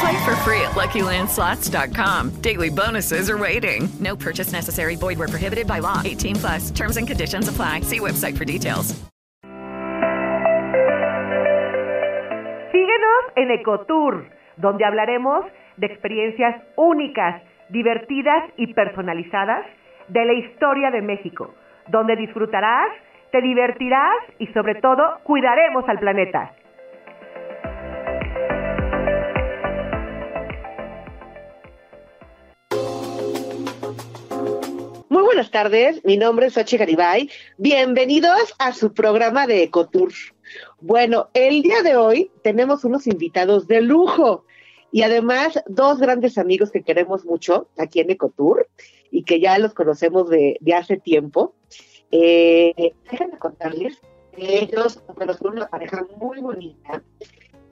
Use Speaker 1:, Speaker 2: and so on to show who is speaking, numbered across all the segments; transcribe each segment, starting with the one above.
Speaker 1: Play for free at LuckyLandSlots.com. Daily bonuses are waiting. No purchase necessary. Void where prohibited by law. 18 plus. Terms and conditions apply. See website for details.
Speaker 2: Síguenos en Ecotour, donde hablaremos de experiencias únicas, divertidas y personalizadas de la historia de México, donde disfrutarás, te divertirás y sobre todo cuidaremos al planeta.
Speaker 3: Muy buenas tardes, mi nombre es Ochi Garibay. Bienvenidos a su programa de Ecotour. Bueno, el día de hoy tenemos unos invitados de lujo y además dos grandes amigos que queremos mucho aquí en Ecotour y que ya los conocemos de, de hace tiempo. Eh, déjenme contarles que ellos bueno, son una pareja muy bonita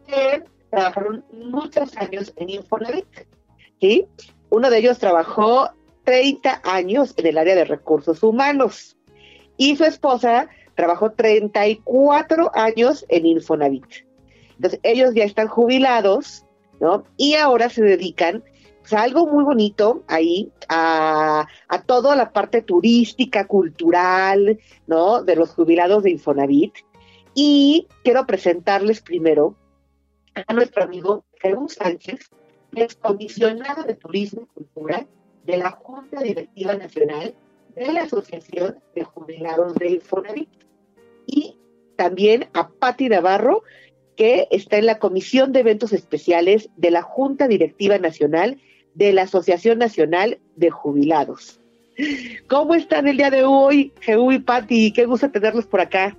Speaker 3: que trabajaron muchos años en Infonavit. ¿sí? Uno de ellos trabajó 30 años en el área de recursos humanos y su esposa trabajó 34 años en Infonavit. Entonces, ellos ya están jubilados, ¿no? Y ahora se dedican pues, algo muy bonito ahí, a, a toda la parte turística, cultural, ¿no? De los jubilados de Infonavit. Y quiero presentarles primero a nuestro amigo Jesús Sánchez, que es comisionado de Turismo y Cultura de la Junta Directiva Nacional de la Asociación de Jubilados de Infonavit. Y también a Patti Navarro, que está en la Comisión de Eventos Especiales de la Junta Directiva Nacional de la Asociación Nacional de Jubilados. ¿Cómo están el día de hoy, Jehu y Patti? Qué gusto tenerlos por acá.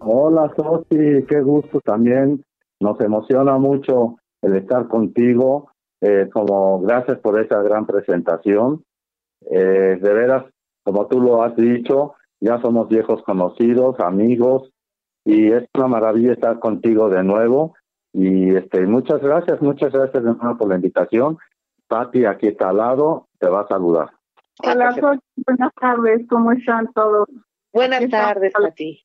Speaker 4: Hola, Sofi, qué gusto también. Nos emociona mucho el estar contigo eh, como gracias por esa gran presentación. Eh, de veras, como tú lo has dicho, ya somos viejos conocidos, amigos, y es una maravilla estar contigo de nuevo. Y este, muchas gracias, muchas gracias de nuevo por la invitación. Pati, aquí está al lado, te va a saludar.
Speaker 5: Hola, buenas tardes, ¿cómo están todos?
Speaker 3: Buenas
Speaker 5: Aquí
Speaker 3: tardes, Pati.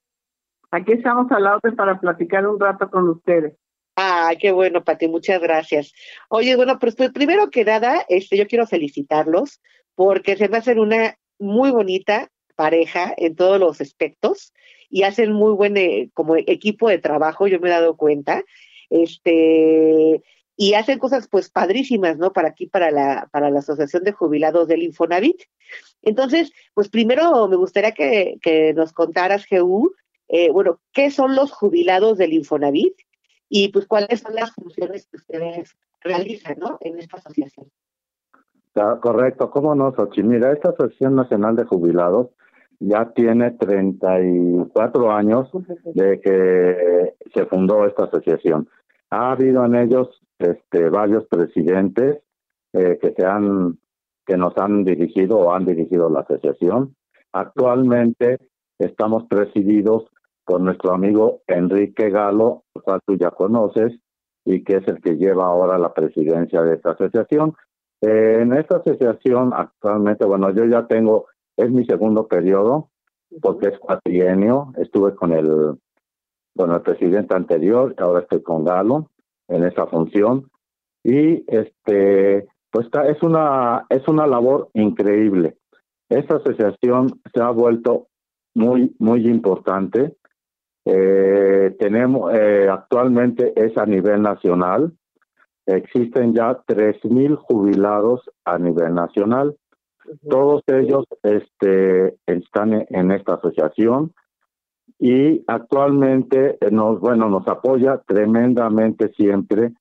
Speaker 5: Aquí estamos al lado para platicar un rato con ustedes.
Speaker 3: Ah, qué bueno, Pati, muchas gracias. Oye, bueno, pues, pues, primero que nada, este, yo quiero felicitarlos porque se me hacen una muy bonita pareja en todos los aspectos y hacen muy buen eh, como equipo de trabajo, yo me he dado cuenta. Este, y hacen cosas pues padrísimas, ¿no? Para aquí, para la, para la Asociación de Jubilados del Infonavit. Entonces, pues primero me gustaría que, que nos contaras, GU, eh, bueno, ¿qué son los jubilados del Infonavit? Y pues cuáles son las funciones que ustedes realizan ¿no? en esta asociación.
Speaker 4: Correcto, ¿cómo no, Xochitl? Mira, esta Asociación Nacional de Jubilados ya tiene 34 años de que se fundó esta asociación. Ha habido en ellos este, varios presidentes eh, que se han que nos han dirigido o han dirigido la asociación. Actualmente estamos presididos por nuestro amigo Enrique Galo, el cual tú ya conoces, y que es el que lleva ahora la presidencia de esta asociación. Eh, en esta asociación actualmente, bueno, yo ya tengo, es mi segundo periodo, porque es cuatrienio, estuve con el, con el presidente anterior, ahora estoy con Galo en esa función, y este, pues está, es una, es una labor increíble. Esta asociación se ha vuelto muy, muy importante. Eh, tenemos eh, actualmente es a nivel nacional. Existen ya 3.000 jubilados a nivel nacional. Todos ellos este, están en, esta asociación. y actualmente eh, nos, bueno, nos apoya tremendamente siempre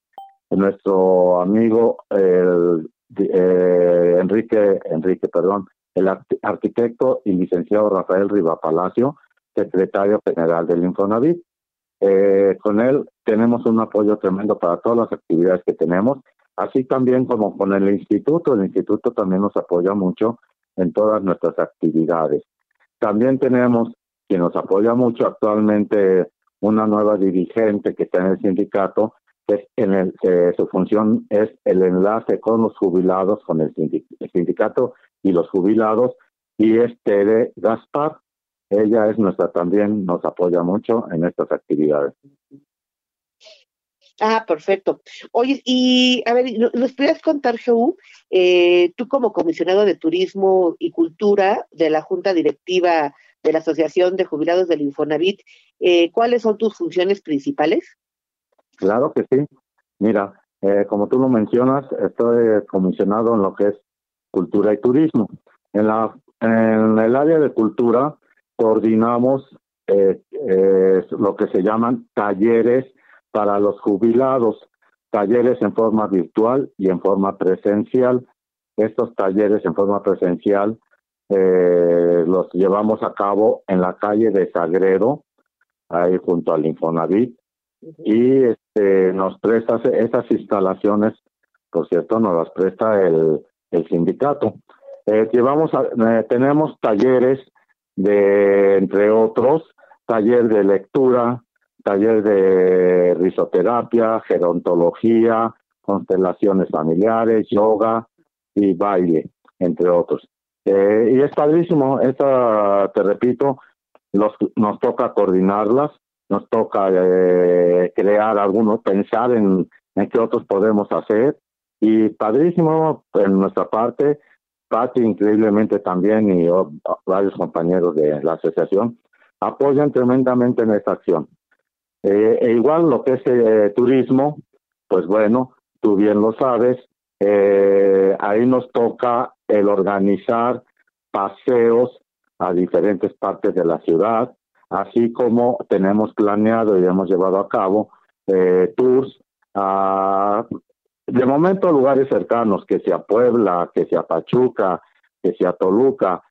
Speaker 4: nuestro amigo el, eh, Enrique, Enrique, perdón, el arquitecto y licenciado Rafael Riva Palacio, secretario general del Infonavit. Eh, con él tenemos un apoyo tremendo para todas las actividades que tenemos, así también como con el instituto. El instituto también nos apoya mucho en todas nuestras actividades. También tenemos quien nos apoya mucho actualmente una nueva dirigente que está en el sindicato, que en el, su función es el enlace con los jubilados, con el, sindicato y los jubilados, y es Tere Gaspar. Ella es nuestra también, nos apoya mucho en estas actividades.
Speaker 3: Ah, perfecto. Oye, y a ver, ¿nos podrías contar, Jeú, eh, tú como comisionado de Turismo y Cultura de la Junta Directiva de la Asociación de Jubilados del Infonavit, eh, ¿cuáles son tus funciones principales?
Speaker 4: Claro que sí. Mira, eh, como tú lo mencionas, estoy comisionado en lo que es cultura y turismo. En, la, en el área de cultura coordinamos lo que se llaman talleres para los jubilados, talleres en forma virtual y en forma presencial. Estos talleres en forma presencial eh, los llevamos a cabo en la calle de Sagredo, ahí junto al Infonavit, y este, nos presta esas instalaciones, por cierto, nos las presta el, el sindicato. Eh, llevamos eh, tenemos talleres de, entre otros, taller de lectura, taller de risoterapia, gerontología, constelaciones familiares, yoga y baile, entre otros. Eh, y es padrísimo, esta, te repito, nos toca coordinarlas, nos toca eh, crear algunos, pensar en, en qué otros podemos hacer. Y padrísimo en nuestra parte, Pati increíblemente también y varios compañeros de la asociación apoyan tremendamente en esta acción. Eh, e igual lo que es eh, turismo, pues bueno, tú bien lo sabes, eh, ahí nos toca el organizar paseos a diferentes partes de la ciudad, así como tenemos planeado y hemos llevado a cabo tours a, de momento, lugares cercanos, que sea Puebla, que sea Pachuca, que sea Toluca,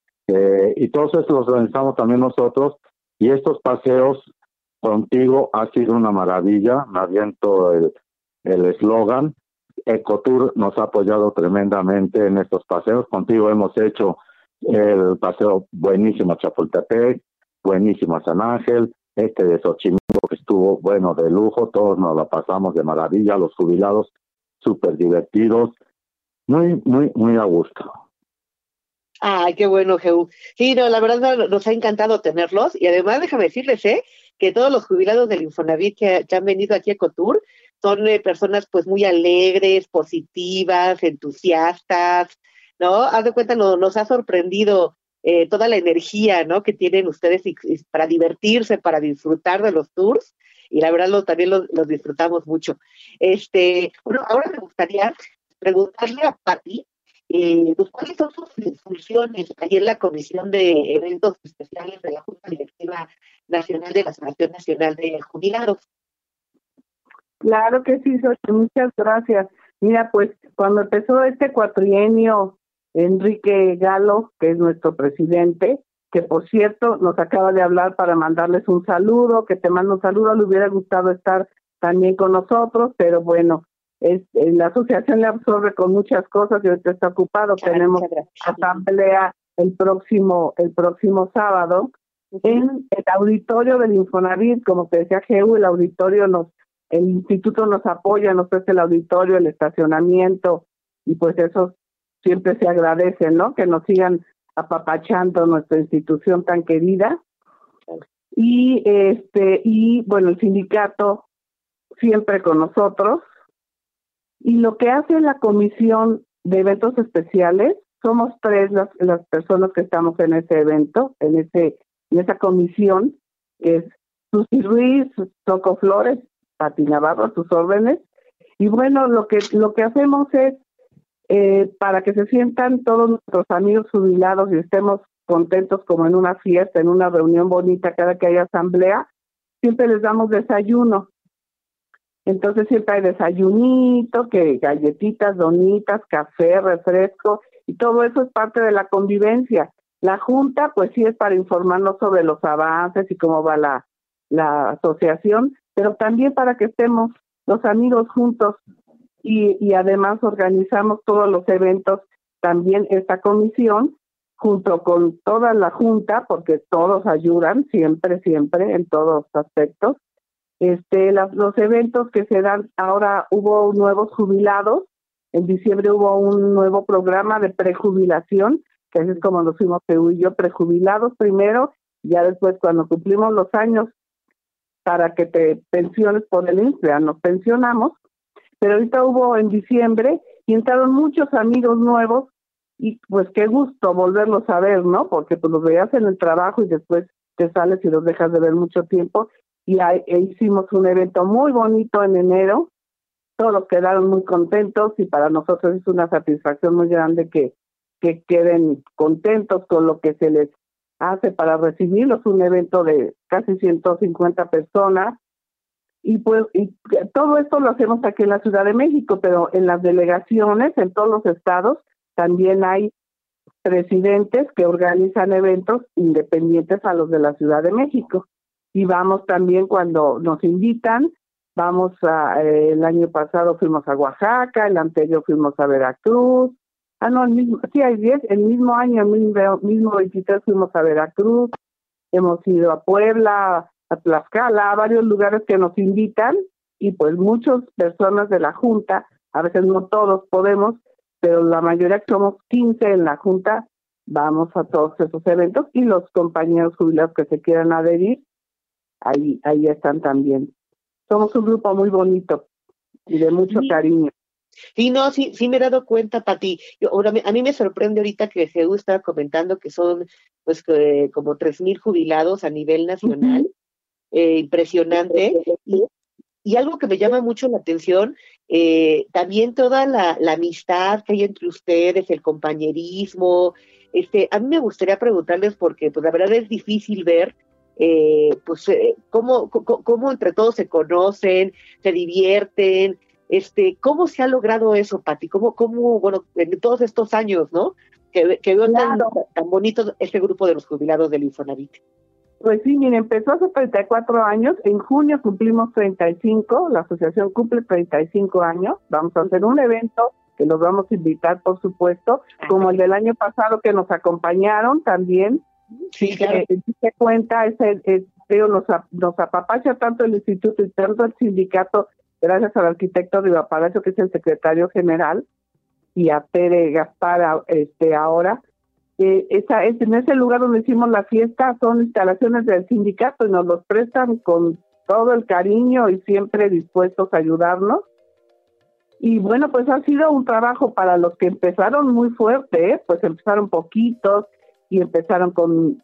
Speaker 4: y todos estos los organizamos también nosotros, y estos paseos Contigo ha sido una maravilla, me aviento el eslogan. Ecotour nos ha apoyado tremendamente en estos paseos. Contigo hemos hecho el paseo buenísimo a Chapultepec, buenísimo a San Ángel, este de Xochimilco que estuvo bueno de lujo, todos nos lo pasamos de maravilla, los jubilados súper divertidos, muy, muy, muy a gusto.
Speaker 3: Ay, qué bueno, Jehu. Sí, no, la verdad nos ha encantado tenerlos y además déjame decirles, ¿eh? que todos los jubilados del Infonavit que, han venido aquí a Cotur son eh, personas pues muy alegres, positivas, entusiastas, ¿no? Haz de cuenta, nos ha sorprendido eh, toda la energía, ¿no? Que tienen ustedes para divertirse, para disfrutar de los tours y la verdad lo, también los, disfrutamos mucho. Este, bueno, ahora me gustaría preguntarle a Patti, eh, pues, ¿cuáles son sus funciones ahí en la Comisión de Eventos Especiales de la Junta Directiva Nacional de la Asociación Nacional de Jubilados?
Speaker 5: Claro que sí, muchas gracias. Mira, pues cuando empezó este cuatrienio, Enrique Galo, que es nuestro presidente, que por cierto nos acaba de hablar para mandarles un saludo, que te mando un saludo, le hubiera gustado estar también con nosotros, pero bueno, es, eh, la asociación le absorbe con muchas cosas y ahorita está ocupado. Tenemos asamblea el próximo, el próximo sábado en el auditorio del Infonavit, como te decía Geu, el auditorio nos, el instituto nos apoya, nos ofrece el auditorio, el estacionamiento, y pues eso siempre se agradece, ¿no? Que nos sigan apapachando nuestra institución tan querida. Y este, y bueno, el sindicato siempre con nosotros, y lo que hace la comisión de eventos especiales, somos tres las, las personas que estamos en ese evento, en ese en esa comisión, que es Susi Ruiz, Toco Flores, Pati Navarro, sus órdenes. Y bueno, lo que, lo que hacemos es, eh, para que se sientan todos nuestros amigos jubilados y estemos contentos como en una fiesta, en una reunión bonita, cada que hay asamblea, siempre les damos desayuno. Entonces siempre hay desayunito, que galletitas, donitas, café, refresco, y todo eso es parte de la convivencia. La junta, pues sí es para informarnos sobre los avances y cómo va la, la asociación, pero también para que estemos los amigos juntos y, y además organizamos todos los eventos, también esta comisión, junto con toda la junta, porque todos ayudan siempre, siempre, en todos aspectos. Este, los eventos que se dan, ahora hubo nuevos jubilados, en diciembre hubo un nuevo programa de prejubilación, que es como nos fuimos Perú y yo, prejubilados primero, ya después cuando cumplimos los años para que te pensiones por el INSPE, nos pensionamos, pero ahorita hubo en diciembre y entraron muchos amigos nuevos y pues qué gusto volverlos a ver, ¿no? Porque pues los veías en el trabajo y después te sales y los dejas de ver mucho tiempo y ahí, e hicimos un evento muy bonito en enero, todos quedaron muy contentos y para nosotros es una satisfacción muy grande que, que queden contentos con lo que se les hace para recibirlos, un evento de casi 150 personas. Y pues y todo esto lo hacemos aquí en la Ciudad de México, pero en las delegaciones, en todos los estados, también hay presidentes que organizan eventos independientes a los de la Ciudad de México. Y vamos también cuando nos invitan, vamos a, eh, el año pasado fuimos a Oaxaca, el anterior fuimos a Veracruz, Ah, no, el mismo, sí, hay 10. El mismo año, el mismo, mismo 23, fuimos a Veracruz, hemos ido a Puebla, a Tlaxcala, a varios lugares que nos invitan y pues muchas personas de la Junta, a veces no todos podemos, pero la mayoría que somos 15 en la Junta, vamos a todos esos eventos y los compañeros jubilados que se quieran adherir, ahí, ahí están también. Somos un grupo muy bonito y de mucho cariño.
Speaker 3: Sí, no, sí, sí me he dado cuenta, Pati. Yo, ahora, a mí me sorprende ahorita que Jesús estaba comentando que son pues como tres mil jubilados a nivel nacional. Eh, impresionante. Y, y, algo que me llama mucho la atención, eh, también toda la, la, amistad que hay entre ustedes, el compañerismo. Este, a mí me gustaría preguntarles, porque pues la verdad es difícil ver eh, pues eh, cómo, cómo, cómo, entre todos se conocen, se divierten, este, ¿Cómo se ha logrado eso, Pati? ¿Cómo, cómo, bueno, en todos estos años, ¿no? Que, que veo tan, tan, bonito este grupo de los jubilados del Infonavit.
Speaker 5: Pues sí, mire, empezó hace 34 años, en junio cumplimos 35, la asociación cumple 35 años, vamos a hacer un evento que los vamos a invitar, por supuesto, como el del año pasado que nos acompañaron también.
Speaker 3: Sí, claro.
Speaker 5: Eh, se cuenta, ese, es, nos, nos apapacha tanto el instituto y tanto el sindicato gracias al arquitecto Riva Palacio, que es el secretario general, y a Tere Gaspar este, ahora. Eh, es, en ese lugar donde hicimos la fiesta son instalaciones del sindicato y nos los prestan con todo el cariño y siempre dispuestos a ayudarnos. Y bueno, pues ha sido un trabajo para los que empezaron muy fuerte, ¿eh? pues empezaron poquitos y empezaron con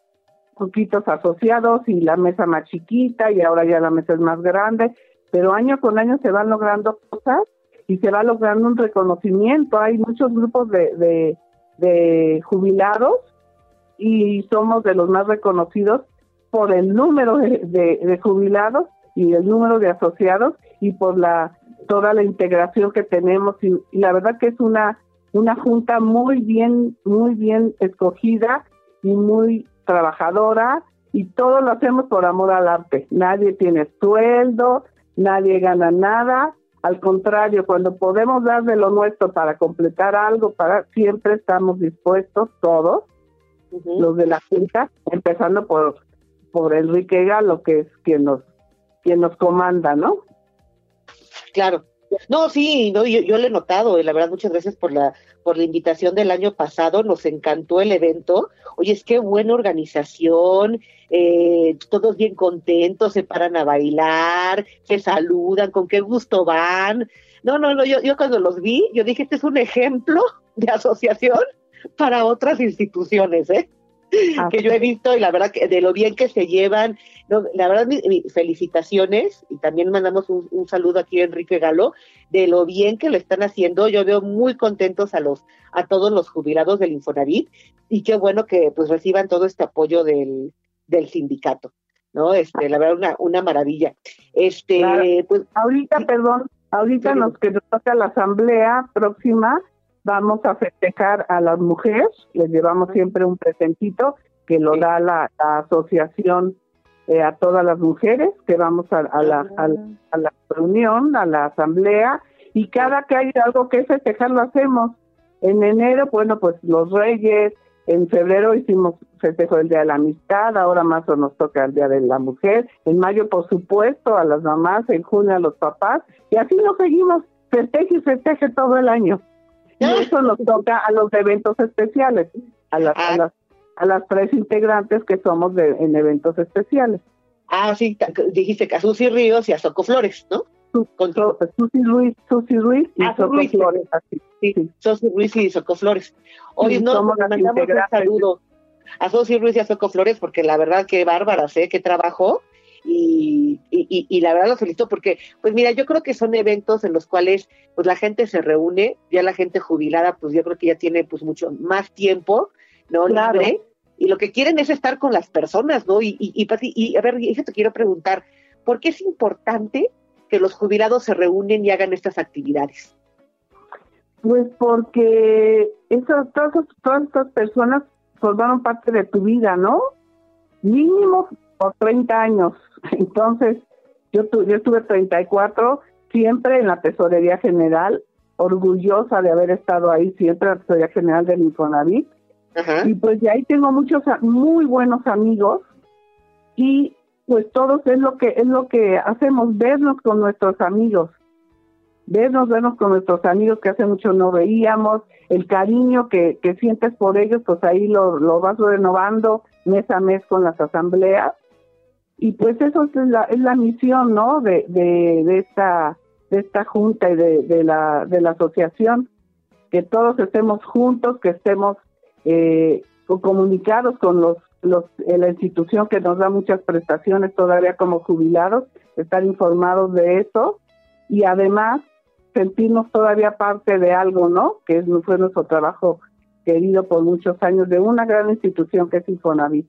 Speaker 5: poquitos asociados y la mesa más chiquita y ahora ya la mesa es más grande pero año con año se van logrando cosas y se va logrando un reconocimiento. Hay muchos grupos de, jubilados y somos de los más reconocidos por el número de, jubilados y el número de asociados y por la toda la integración que tenemos y, y, la verdad que es una una junta muy bien muy bien escogida y muy trabajadora y todo lo hacemos por amor al arte nadie tiene sueldo nadie gana nada. Al contrario, cuando podemos dar de lo nuestro para completar algo, para siempre estamos dispuestos todos, los de la Junta, empezando por por Enrique Galo, que es quien nos quien nos comanda, ¿no?
Speaker 3: Claro. No, sí, no, yo, yo lo he notado, y la verdad, muchas gracias por la, por la invitación del año pasado, nos encantó el evento. Oye, es que buena organización, eh, todos bien contentos, se paran a bailar, se saludan, con qué gusto van. No, no, no, yo, yo cuando los vi, yo dije, este es un ejemplo de asociación para otras instituciones, ¿eh? Que yo he visto y la verdad que de lo bien que se llevan, no, la verdad felicitaciones y también mandamos un, saludo aquí a Enrique Galo de lo bien que lo están haciendo. Yo veo muy contentos a los a todos los jubilados del Infonavit y qué bueno que pues reciban todo este apoyo del, del sindicato. ¿no? Este, la verdad, una, una maravilla. Este, pues,
Speaker 5: ahorita, perdón, ahorita nos que nos toca la asamblea próxima, vamos a festejar a las mujeres, les llevamos siempre un presentito que lo da la, asociación eh, a todas las mujeres, que vamos a, la, a, la reunión, a la asamblea, y cada que hay algo que festejar lo hacemos. En enero, bueno, pues los reyes, en febrero hicimos festejo del Día de la Amistad, ahora más o nos toca el Día de la Mujer, en mayo por supuesto a las mamás, en junio a los papás, y así nos seguimos, festeje y festeje todo el año. Y eso nos toca a los eventos especiales, a las, a ah. las, a las tres integrantes que somos de, en eventos especiales.
Speaker 3: Ah, sí, dijiste que a Susi Ríos y a Soco Flores, ¿no?
Speaker 5: Con... Susi Ruiz, Susi Ruiz y ah, Soco Flores, así.
Speaker 3: Sí, Susi Ruiz y Soco Flores. Hoy no, mandamos un saludo a Susi Ruiz y a Soco Flores porque la verdad que bárbaras, ¿eh? Qué trabajo. Y, y, y, la verdad lo felicito porque, pues mira, yo creo que son eventos en los cuales pues la gente se reúne, ya la gente jubilada, pues yo creo que ya tiene pues mucho más tiempo, ¿no? Libre, y lo que quieren es estar con las personas, ¿no? Y, y, y, a ver, yo te quiero preguntar, ¿por qué es importante que los jubilados se reúnen y hagan estas actividades?
Speaker 5: Pues porque eso, todas, todas estas personas formaron parte de tu vida, ¿no? Mínimo por 30 años. Entonces, yo, tu, yo tuve 34, siempre en la Tesorería General, orgullosa de haber estado ahí siempre en la Tesorería General del Infonavit. Y pues de ahí tengo muchos muy buenos amigos y pues todos es lo que es lo que hacemos vernos con nuestros amigos vernos, vernos con nuestros amigos que hace mucho no veíamos, el cariño que, que sientes por ellos, pues ahí lo, lo vas renovando mes a mes con las asambleas. Y pues eso es la, es la misión, ¿no? De, de, esta de esta junta y de, de, la, de la asociación, que todos estemos juntos, que estemos eh, comunicados con los, los, eh, la institución que nos da muchas prestaciones todavía como jubilados, estar informados de eso y además sentirnos todavía parte de algo, ¿no? Que fue nuestro trabajo querido por muchos años de una gran institución que es Infonavit.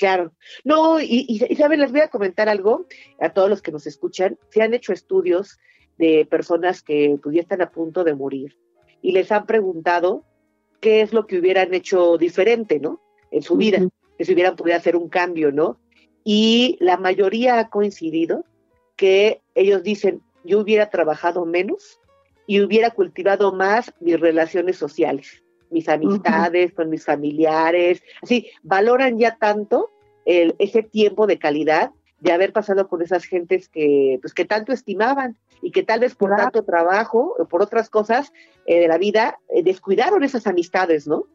Speaker 3: Claro. No, y, y, y saben, les voy a comentar algo a todos los que nos escuchan. Se han hecho estudios de personas que pues, ya están a punto de morir y les han preguntado qué es lo que hubieran hecho diferente, ¿no? En su vida, que si hubieran podido hacer un cambio, ¿no? Y la mayoría ha coincidido que ellos dicen, yo hubiera trabajado menos y hubiera cultivado más mis relaciones sociales, mis amistades con mis familiares, así, valoran ya tanto el, ese tiempo de calidad de haber pasado con esas gentes que, pues, que tanto estimaban y que tal vez por tanto trabajo o por otras cosas eh, de la vida eh, descuidaron esas amistades, ¿no?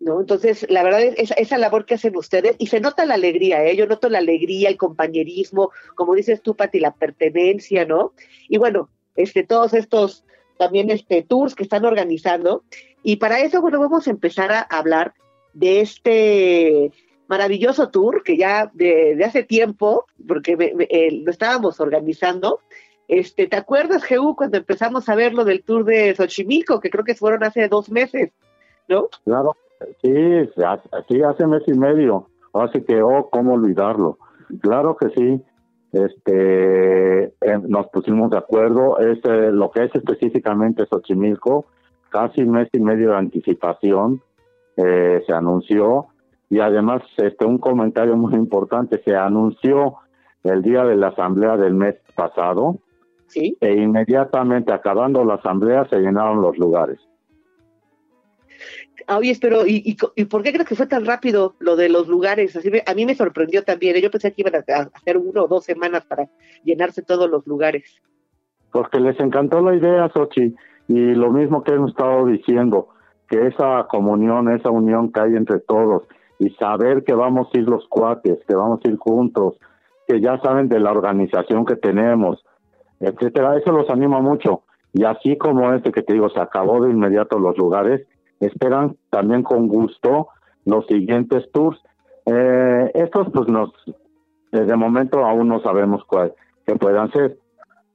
Speaker 3: ¿No? Entonces, la verdad es esa, labor que hacen ustedes, y se nota la alegría, ¿eh? yo noto la alegría, el compañerismo, como dices tú, Pati, la pertenencia, ¿no? Y bueno, este, todos estos también este, tours que están organizando, y para eso, bueno, vamos a empezar a hablar de este maravilloso tour que ya de, hace tiempo, porque lo estábamos organizando. Este, ¿Te acuerdas, Jehu, cuando empezamos a ver lo del tour de Xochimilco, que creo que fueron hace dos meses, ¿no?
Speaker 4: Claro, sí, sí, hace mes y medio. Así que, oh, cómo olvidarlo. Claro que sí. Este, eh, nos pusimos de acuerdo. Este, lo que es específicamente Xochimilco, casi un mes y medio de anticipación eh, se anunció y además este un comentario muy importante se anunció el día de la asamblea del mes pasado
Speaker 3: ¿Sí?
Speaker 4: e inmediatamente acabando la asamblea se llenaron los lugares
Speaker 3: Oye, pero ¿y, y, por qué crees que fue tan rápido lo de los lugares? Así me- a mí me sorprendió también. ¿eh? Yo pensé que iban a, a hacer uno o dos semanas para llenarse todos los lugares.
Speaker 4: Porque les encantó la idea, Sochi, y lo mismo que hemos estado diciendo, que esa comunión, esa unión que hay entre todos, y saber que vamos a ir los cuates, que vamos a ir juntos, que ya saben de la organización que tenemos, etcétera, eso los anima mucho. Y así como este que te digo, se acabó de inmediato los lugares, esperan también con gusto los siguientes tours. Eh, estos pues nos, eh, de momento aún no sabemos cuál que puedan ser,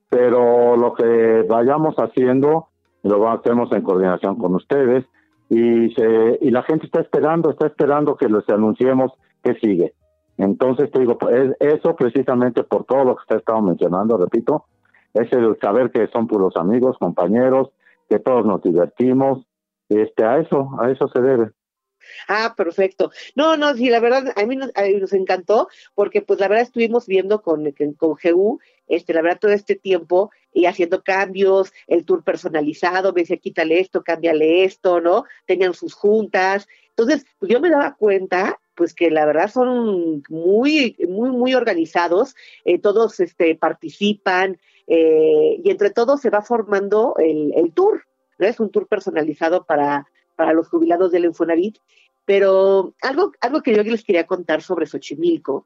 Speaker 4: pero lo que vayamos haciendo lo hacemos en coordinación con ustedes y se, y la gente está esperando, está esperando que les anunciemos qué sigue. Entonces te digo, es- eso precisamente por todo lo que usted estaba mencionando, repito, es el saber que son puros amigos, compañeros, que todos nos divertimos, este, a eso, a eso se debe.
Speaker 3: Ah, perfecto. No, no, sí, la verdad, a mí nos, a nos encantó, porque pues la verdad estuvimos viendo con, con GU, este, la verdad, todo este tiempo y haciendo cambios, el tour personalizado, me decía, quítale esto, cámbiale esto, ¿no? Tenían sus juntas. Entonces, pues yo me daba cuenta, pues que la verdad son muy, muy, muy organizados, eh, todos este, participan eh, y entre todos se va formando el, el tour. Es un tour personalizado para, para los jubilados del Infonavit. Pero algo, algo que yo les quería contar sobre Xochimilco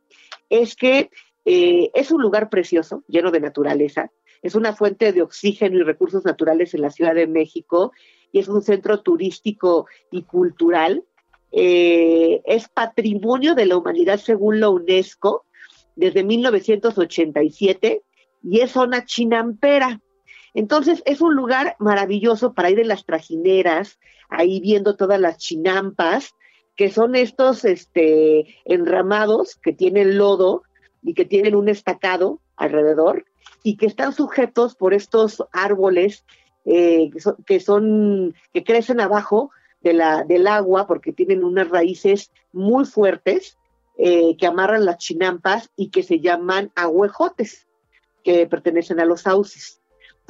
Speaker 3: es que eh, es un lugar precioso, lleno de naturaleza, es una fuente de oxígeno y recursos naturales en la Ciudad de México y es un centro turístico y cultural. Eh, es patrimonio de la humanidad según la UNESCO desde 1987 y es zona chinampera. Entonces es un lugar maravilloso para ir en las trajineras, ahí viendo todas las chinampas, que son estos este, enramados que tienen lodo y que tienen un estacado alrededor y que están sujetos por estos árboles eh, que, son, que, crecen abajo de la, del agua porque tienen unas raíces muy fuertes eh, que amarran las chinampas y que se llaman agüejotes, que pertenecen a los sauces.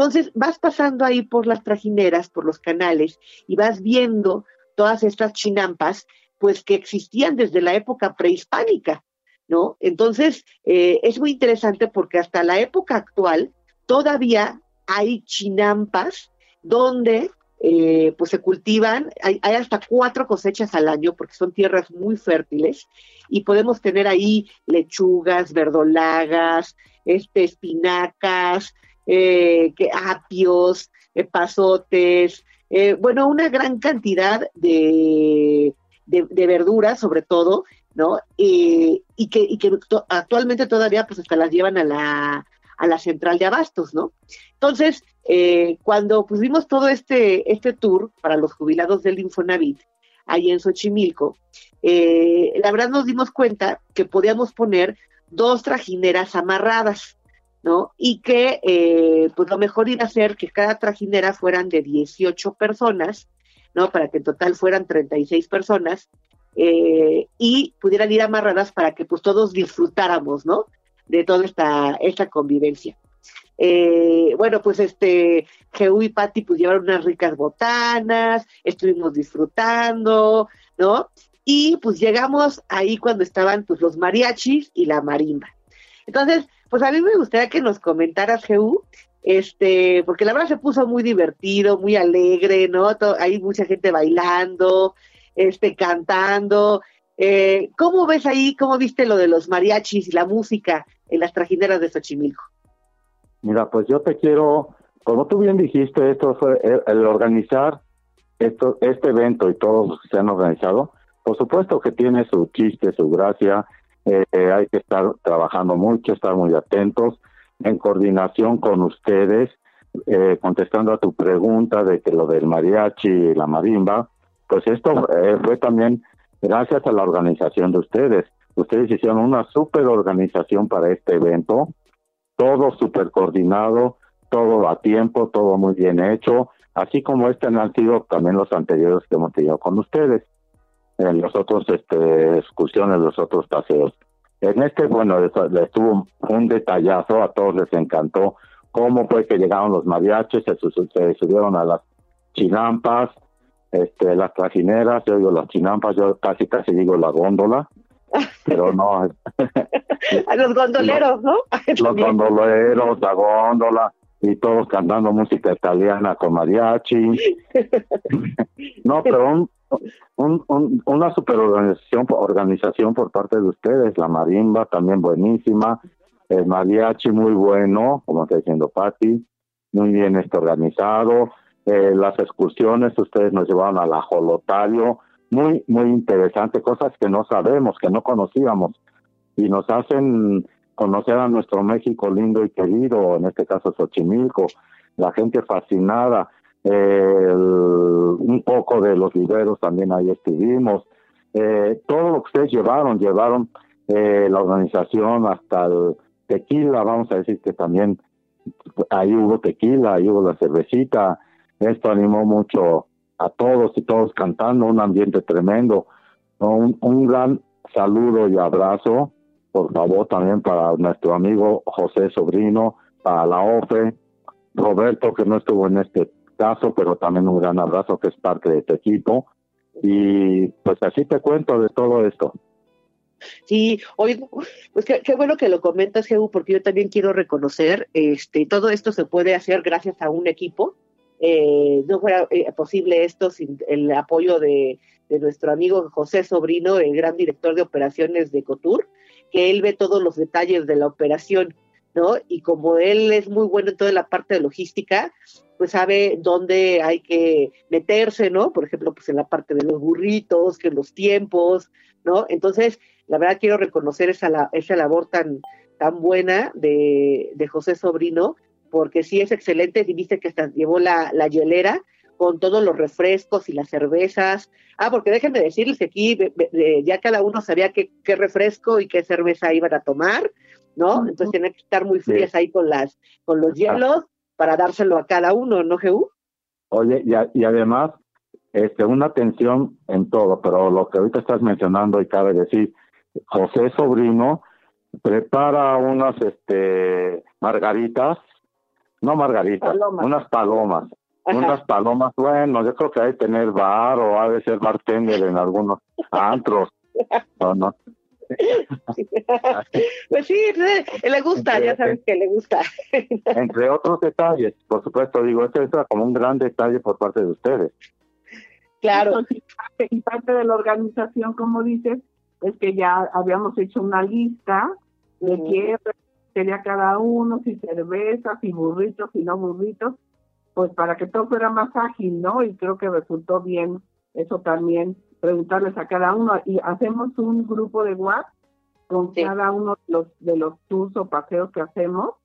Speaker 3: Entonces vas pasando ahí por las trajineras, por los canales, y vas viendo todas estas chinampas, pues que existían desde la época prehispánica, ¿no? Entonces eh, es muy interesante porque hasta la época actual todavía hay chinampas donde eh, pues se cultivan, hay, hay, hasta cuatro cosechas al año porque son tierras muy fértiles y podemos tener ahí lechugas, verdolagas, este, espinacas, eh, que apios, eh, pasotes, eh, bueno, una gran cantidad de, de, verduras, sobre todo, ¿no? y que, y que actualmente todavía pues hasta las llevan a la, a la central de abastos, ¿no? Entonces, eh, cuando pusimos todo este, este tour para los jubilados del Infonavit, ahí en Xochimilco, la verdad nos dimos cuenta que podíamos poner dos trajineras amarradas, ¿no? Y que eh, pues lo mejor iba a ser que cada trajinera fueran de 18 personas, ¿no? Para que en total fueran 36 personas eh, y pudieran ir amarradas para que pues todos disfrutáramos, ¿no? De toda esta, esta convivencia. Eh, bueno, pues este, Geu y Patti pues llevaron unas ricas botanas, estuvimos disfrutando, ¿no? Y pues llegamos ahí cuando estaban pues los mariachis y la marimba. Entonces, pues a mí me gustaría que nos comentaras, Geu, este, porque la verdad se puso muy divertido, muy alegre, ¿no? Hay mucha gente bailando, este, cantando. Eh, ¿Cómo ves ahí, cómo viste lo de los mariachis y la música en las trajineras de Xochimilco?
Speaker 4: Mira, pues yo te quiero, como tú bien dijiste, esto fue el, el organizar esto, este evento y todos los que se han organizado, por supuesto que tiene su chiste, su gracia, eh, hay que estar trabajando mucho, estar muy atentos, en coordinación con ustedes, eh, contestando a tu pregunta de que lo del mariachi y la marimba, pues esto eh, fue también gracias a la organización de ustedes. Ustedes hicieron una super organización para este evento, todo súper coordinado, todo a tiempo, todo muy bien hecho, así como este han sido también los anteriores que hemos tenido con ustedes, en los otros este, excursiones, los otros paseos. En este, bueno, les tuvo un detallazo, a todos les encantó cómo fue que llegaron los mariachis, se, se subieron a las chinampas, este, las trajineras, yo digo las chinampas, yo casi casi digo la góndola, pero no.
Speaker 3: a los gondoleros, ¿no?
Speaker 4: los gondoleros, la góndola, y todos cantando música italiana con mariachi. no, pero un, un, una super organización, organización por parte de ustedes, la marimba también buenísima, el mariachi muy bueno, como está diciendo Patti, muy bien este organizado, eh, las excursiones ustedes nos llevaron al ajolotario, muy, muy interesante, cosas que no sabemos, que no conocíamos, y nos hacen conocer a nuestro México lindo y querido, en este caso Xochimilco, la gente fascinada, un poco de los viveros también ahí estuvimos, eh, todo lo que ustedes llevaron, llevaron eh, la organización hasta el tequila, vamos a decir que también ahí hubo tequila, ahí hubo la cervecita, esto animó mucho a todos y todos cantando, un ambiente tremendo, un, un gran saludo y abrazo por favor, también para nuestro amigo José Sobrino, para la OFE, Roberto, que no estuvo en este caso, pero también un gran abrazo, que es parte de este equipo. Y pues así te cuento de todo esto.
Speaker 3: Sí, hoy, pues qué, bueno que lo comentas, Jehu, porque yo también quiero reconocer, este, todo esto se puede hacer gracias a un equipo. Eh, no fuera eh, posible esto sin el apoyo de, de, nuestro amigo José Sobrino, el gran director de operaciones de Cotur, que él ve todos los detalles de la operación, ¿no? Y como él es muy bueno en toda la parte de logística, pues sabe dónde hay que meterse, ¿no? Por ejemplo, pues en la parte de los burritos, que los tiempos, ¿no? Entonces, la verdad quiero reconocer esa, esa labor tan, tan buena de, de José Sobrino, porque sí es excelente, y viste que hasta llevó la, la hielera, con todos los refrescos y las cervezas. Ah, porque déjenme decirles que aquí ya cada uno sabía qué, qué refresco y qué cerveza iban a tomar, ¿no? Entonces tienen que estar muy frías ahí con las con los hielos para dárselo a cada uno, ¿no, Jehu?
Speaker 4: Oye, y, y además, este, una atención en todo, pero lo que ahorita estás mencionando y cabe decir, José Sobrino prepara unas este margaritas, no margaritas, unas palomas unas palomas, bueno, yo creo que hay que tener bar o ha de ser bartender en algunos antros, no?
Speaker 3: pues sí, le gusta, ya sabes que le gusta.
Speaker 4: entre otros detalles, por supuesto, digo, esto es como un gran detalle por parte de ustedes.
Speaker 3: Claro.
Speaker 5: Y parte de la organización, como dices, es que ya habíamos hecho una lista de qué sería cada uno, si cervezas, si burritos, si no burritos, pues para que todo fuera más ágil, ¿no? Y creo que resultó bien eso también, preguntarles a cada uno. Y hacemos un grupo de WhatsApp con cada uno de los, de los tours o paseos que hacemos.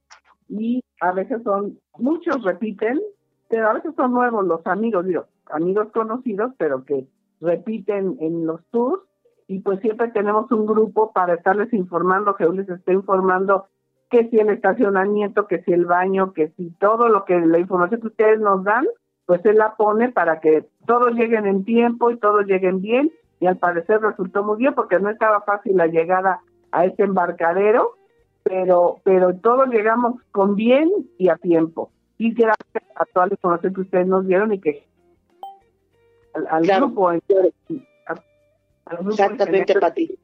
Speaker 5: Y a veces son, muchos repiten, pero a veces son nuevos los amigos, digo, amigos conocidos, pero que repiten en los tours. Y pues siempre tenemos un grupo para estarles informando, que les esté informando que si el estacionamiento, que si el baño, que si todo lo que la información que ustedes nos dan, pues él la pone para que todos lleguen en tiempo y todos lleguen bien y al parecer resultó muy bien porque no estaba fácil la llegada a este embarcadero, pero pero todos llegamos con bien y a tiempo. Y gracias a toda la información que ustedes nos dieron y que al, grupo,
Speaker 3: Exactamente, Pati.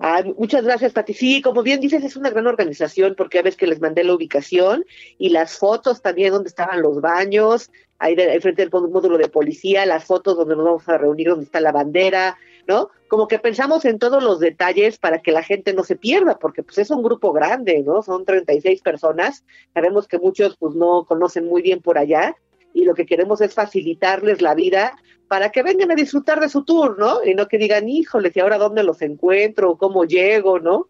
Speaker 3: Ah, muchas gracias, Pati. Sí, como bien dices, es una gran organización porque a veces que les mandé la ubicación y las fotos también donde estaban los baños, ahí de, frente del módulo de policía, las fotos donde nos vamos a reunir, donde está la bandera, ¿no? Como que pensamos en todos los detalles para que la gente no se pierda, porque pues es un grupo grande, ¿no? Son 36 personas. Sabemos que muchos pues no conocen muy bien por allá y lo que queremos es facilitarles la vida para que vengan a disfrutar de su tour, ¿no? Y no que digan, híjoles, ¿y ahora dónde los encuentro? ¿Cómo llego? ¿No?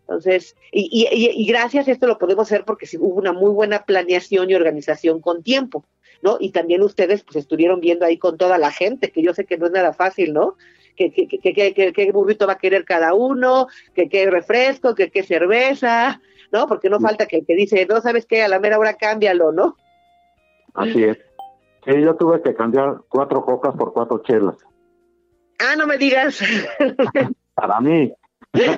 Speaker 3: Entonces, y, y, gracias a esto lo podemos hacer porque hubo una muy buena planeación y organización con tiempo, ¿no? Y también ustedes pues estuvieron viendo ahí con toda la gente, que yo sé que no es nada fácil, ¿no? Que qué burrito va a querer cada uno, que qué refresco, que qué cerveza, ¿no? Porque no falta que el que dice, no, ¿sabes qué? A la mera hora cámbialo, ¿no?
Speaker 4: Así es. Sí, yo tuve que cambiar cuatro cocas por cuatro chelas.
Speaker 3: Ah, no me digas.
Speaker 4: Para mí.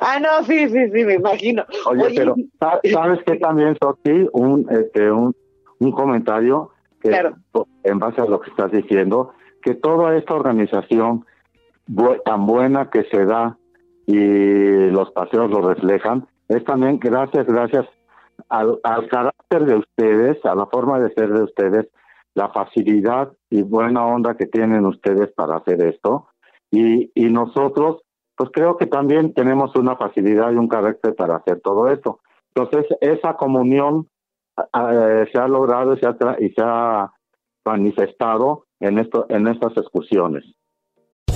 Speaker 3: ah, no, sí, sí, sí, me imagino.
Speaker 4: Oye, pero ¿sabes qué también, Sochi? Un, este, un, un comentario. que en base a lo que estás diciendo, que toda esta organización tan buena que se da y los paseos lo reflejan, es también gracias, gracias al, al carácter de ustedes, a la forma de ser de ustedes, la facilidad y buena onda que tienen ustedes para hacer esto. Y, y nosotros, pues creo que también tenemos una facilidad y un carácter para hacer todo esto. Entonces, esa comunión eh, se ha logrado se ha, y se ha manifestado en, esto, en estas excursiones.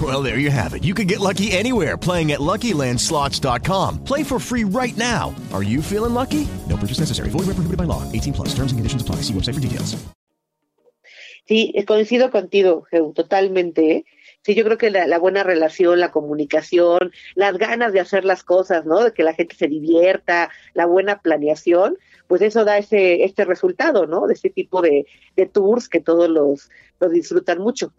Speaker 6: Well, there you have it. You can get lucky anywhere playing at LuckyLandSlots.com. Play for free right now. Are you feeling lucky? No purchase necessary. Void where prohibited by law. 18 plus. Terms and conditions apply. See website for details.
Speaker 3: Sí, coincido contigo, totalmente. ¿eh? Sí, yo creo que la, la, buena relación, la comunicación, las ganas de hacer las cosas, ¿no? De que la gente se divierta, la buena planeación, pues eso da ese este resultado, ¿no? De ese tipo de, de tours que todos los, los disfrutan mucho.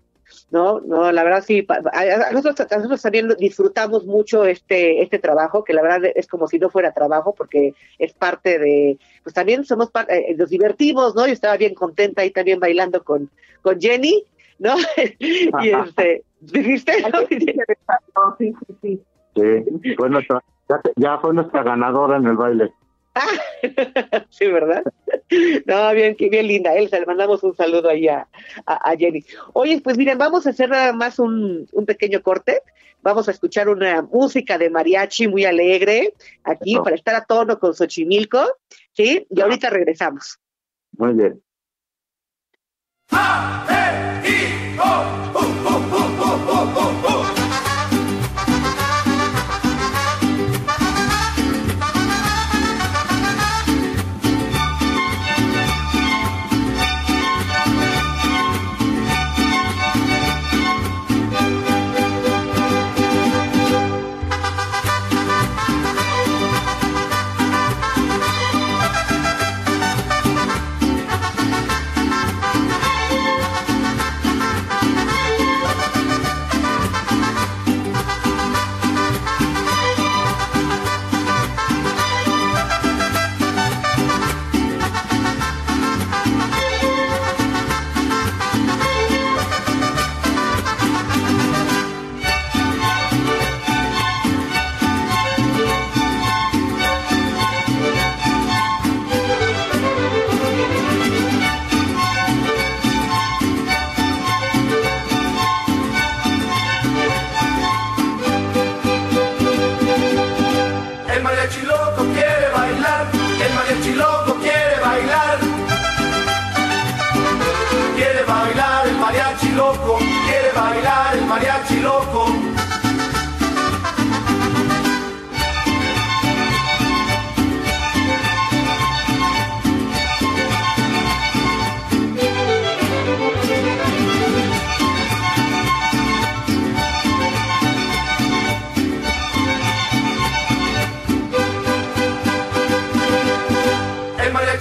Speaker 3: ¿No? No, la verdad sí, a nosotros, a nosotros también disfrutamos mucho este, este trabajo, que la verdad es como si no fuera trabajo, porque es parte de, pues también somos parte, eh, nos divertimos, ¿no? Yo estaba bien contenta ahí también bailando con, con Jenny, ¿no? y este, ¿dijiste?
Speaker 4: sí, sí, sí. Sí, fue nuestra, ya, ya fue nuestra ganadora en el baile.
Speaker 3: sí, ¿verdad? No, bien, bien linda, Elsa, le mandamos un saludo ahí a, a, Jenny. Oye, pues miren, vamos a hacer nada más un, un, pequeño corte. Vamos a escuchar una música de mariachi muy alegre aquí para estar a tono con Xochimilco, ¿sí? Y ahorita regresamos.
Speaker 4: Muy bien.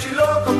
Speaker 3: get you.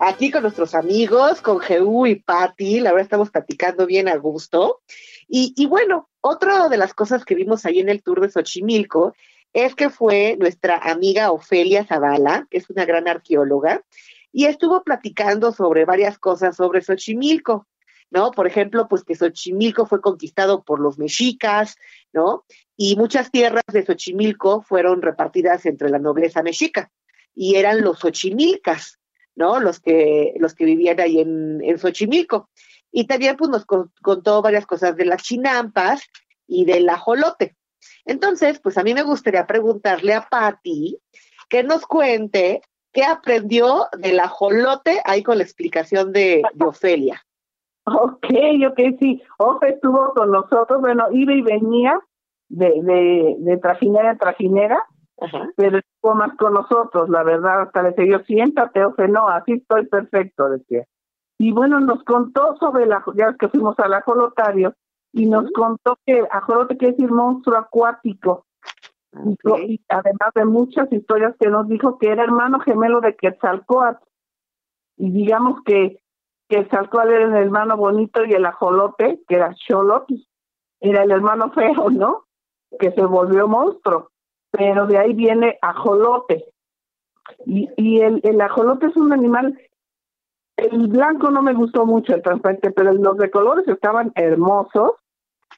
Speaker 3: aquí con nuestros amigos, con Jeú y Patti. La verdad estamos platicando bien a gusto. Y, y bueno, otra de las cosas que vimos ahí en el tour de Xochimilco es que fue nuestra amiga Ofelia Zavala, que es una gran arqueóloga, y estuvo platicando sobre varias cosas sobre Xochimilco, ¿no? Por ejemplo, pues que Xochimilco fue conquistado por los mexicas, ¿no? Y muchas tierras de Xochimilco fueron repartidas entre la nobleza mexica, y eran los xochimilcas, ¿no? Los que, los que vivían ahí en, en. Y también pues nos contó varias cosas de las chinampas y del ajolote. Entonces, pues a mí me gustaría preguntarle a Patti que nos cuente qué aprendió del ajolote ahí con la explicación de, Ofelia.
Speaker 5: Ok, ok, sí. Ofe estuvo con nosotros, bueno, iba y venía de, de, de trajinera en trajinera, pero estuvo más con nosotros, la verdad, hasta le decía yo, siéntate, Ofe, no, así estoy perfecto, decía. Y bueno, nos contó sobre la, ya que fuimos al ajolotario, y nos contó que ajolote quiere decir monstruo acuático. Y, además de muchas historias que nos dijo que era hermano gemelo de Quetzalcoatl. Y digamos que Quetzalcoatl era el hermano bonito y el ajolote, que era Xolot, era el hermano feo, ¿no? Que se volvió monstruo. Pero de ahí viene ajolote. Y, y el, el ajolote es un animal el blanco no me gustó mucho, el transparente, pero los de colores estaban hermosos.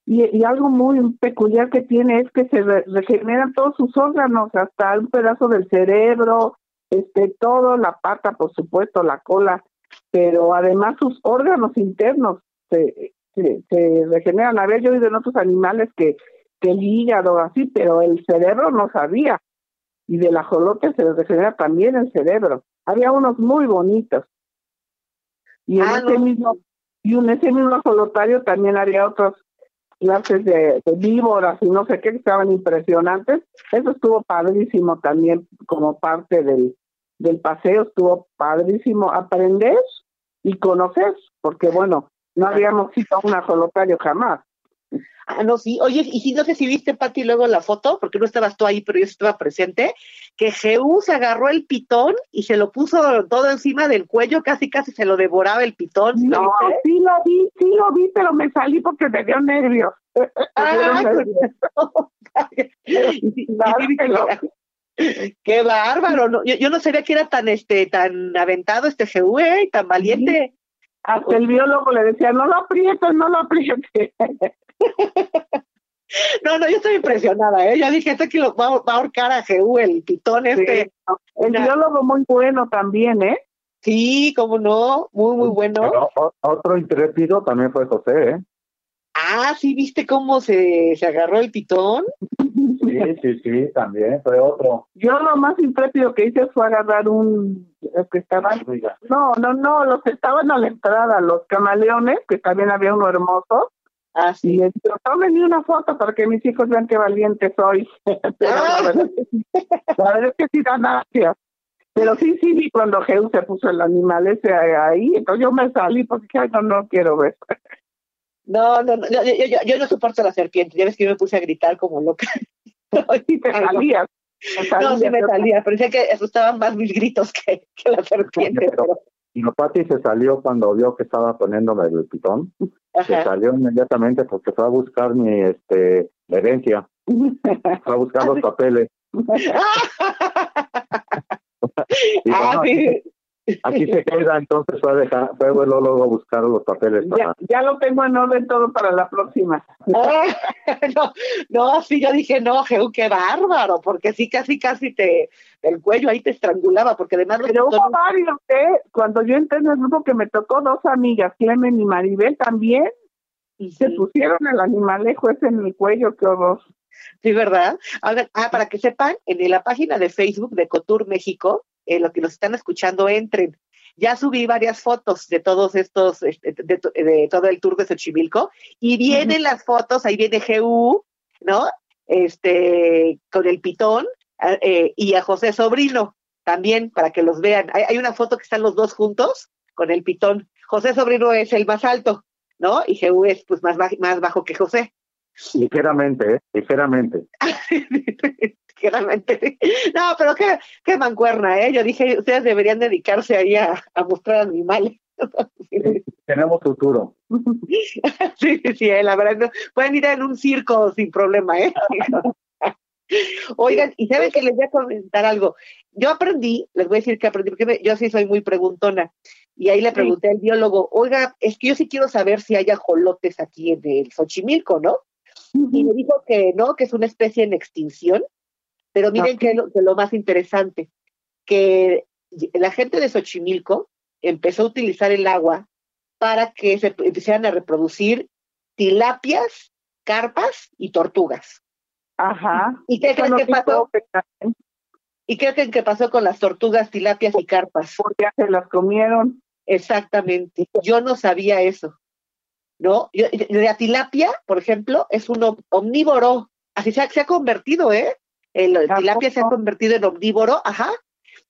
Speaker 5: Y, algo muy peculiar que tiene es que se regeneran todos sus órganos, hasta un pedazo del cerebro, este, todo, la pata, por supuesto, la cola, pero además sus órganos internos se, se, regeneran. Había yo oído en otros animales que, que el hígado, así, pero el cerebro no sabía. Y del ajolote se regenera también el cerebro. Había unos muy bonitos. Y en ah, ese mismo y en ese mismo solotario también había otras clases de, víboras y no sé qué que estaban impresionantes. Eso estuvo padrísimo también como parte del, del paseo, estuvo padrísimo aprender y conocer, porque bueno, no habíamos ido a un ajolotario jamás.
Speaker 3: Ah, no, sí. Oye, y si no sé si viste, Pati, luego la foto, porque no estabas tú ahí, pero yo estaba presente, que Jehú se agarró el pitón y se lo puso todo encima del cuello, casi casi se lo devoraba el pitón.
Speaker 5: no, sí lo vi, sí lo vi, pero me salí porque me dio nervios. Ah,
Speaker 3: Qué bárbaro, no, yo, no sabía que era tan este tan aventado este Jehú, ¿eh? tan valiente.
Speaker 5: Hasta el biólogo le decía, no lo aprietes, no lo aprietes.
Speaker 3: No, no, yo estoy impresionada, ¿eh? Ya dije, este que lo va, a ahorcar a Jehú, el pitón este.
Speaker 5: El biólogo muy bueno también, ¿eh?
Speaker 3: Sí, cómo no, muy, muy bueno.
Speaker 4: otro intrépido también fue José, ¿eh?
Speaker 3: Ah, sí, ¿viste cómo se, se agarró el pitón?
Speaker 4: Sí, sí, sí, también fue otro.
Speaker 5: Yo lo más intrépido que hice fue agarrar un... que estaban... No, no, no, los que estaban a la entrada, los camaleones, que también había uno hermoso, Así es. Tomen una foto para que mis hijos vean qué valiente soy. Pero la, verdad es que, sí da gracias. Pero sí, sí vi cuando Jesús se puso el animal ese ahí, entonces yo me salí porque no, no quiero ver.
Speaker 3: No, no, no yo, yo, yo, no soporto la serpiente. Ya ves que yo me puse a gritar como loca.
Speaker 5: sí te salías.
Speaker 3: No, sí me salía. Parecía que asustaban más mis gritos que, que la serpiente. Pero,
Speaker 4: y Pati se salió cuando vio que estaba poniéndome el pitón. Se salió inmediatamente porque fue a buscar mi este herencia. fue a buscar los papeles.
Speaker 3: ah, sí.
Speaker 4: Aquí se queda, entonces fue a, dejar, fue luego a buscar los papeles.
Speaker 5: Ya, lo tengo en orden todo para la próxima.
Speaker 3: no, no, sí, yo dije, no, qué bárbaro, porque sí, casi, casi te, el cuello ahí te estrangulaba, porque además...
Speaker 5: Pero hubo varios, ¿eh? Cuando yo entré en el grupo que me tocó dos amigas, Clemen y Maribel también, y se pusieron el animalejo ese en el cuello, qué horror.
Speaker 3: Sí, ¿verdad? ah, para que sepan, en la página de Facebook de Cotur México, eh, los que nos están escuchando entren. Ya subí varias fotos de todos estos, este, de, todo el tour de Xochimilco, y vienen las fotos, ahí viene GU, ¿no? Este, con el pitón, eh, y a José Sobrino, también, para que los vean. Hay, una foto que están los dos juntos con el pitón. José Sobrino es el más alto, ¿no? Y GU es pues más, más bajo que José.
Speaker 4: Ligeramente, ¿eh? ligeramente.
Speaker 3: No, pero qué, qué mancuerna, ¿eh? Yo dije, ustedes deberían dedicarse ahí a, mostrar animales.
Speaker 4: tenemos futuro.
Speaker 3: sí, sí, sí, eh, la verdad. Pueden ir en un circo sin problema, ¿eh? Oigan, y saben que les voy a comentar algo. Yo aprendí, les voy a decir que aprendí, porque yo sí soy muy preguntona. Y ahí le pregunté al biólogo, oiga, es que yo sí quiero saber si hay ajolotes aquí en el Xochimilco, ¿no? Y me dijo que no, que es una especie en extinción. Pero miren que, lo, que lo más interesante, que la gente de Xochimilco empezó a utilizar el agua para que se empezaran a reproducir tilapias, carpas y tortugas.
Speaker 5: Ajá.
Speaker 3: ¿Y qué creen que pasó? ¿Y qué creen que pasó con las tortugas, tilapias y carpas?
Speaker 5: Porque se las comieron.
Speaker 3: Exactamente. Yo no sabía eso. ¿No? La tilapia, por ejemplo, es un omnívoro. Así se ha, se ha convertido, ¿eh? El, tilapia se ha convertido en omnívoro, ajá.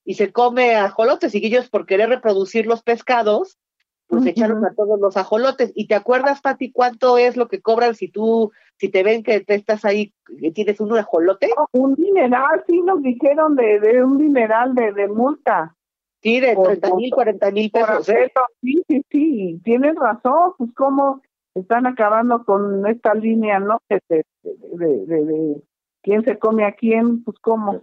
Speaker 3: Y se come ajolotes y ellos por querer reproducir los pescados, pues echaron a todos los ajolotes. ¿Y te acuerdas, Pati, cuánto es lo que cobran si tú, si te ven que te estás ahí, que tienes un ajolote?
Speaker 5: un dineral, sí nos dijeron de, de un dineral de, de multa.
Speaker 3: Sí, de 30 mil, 40 mil pesos. ¿eh?
Speaker 5: Sí, sí, sí, tienes razón, pues cómo están acabando con esta línea, ¿no? De, de, de, de, quién se come a quién, pues cómo.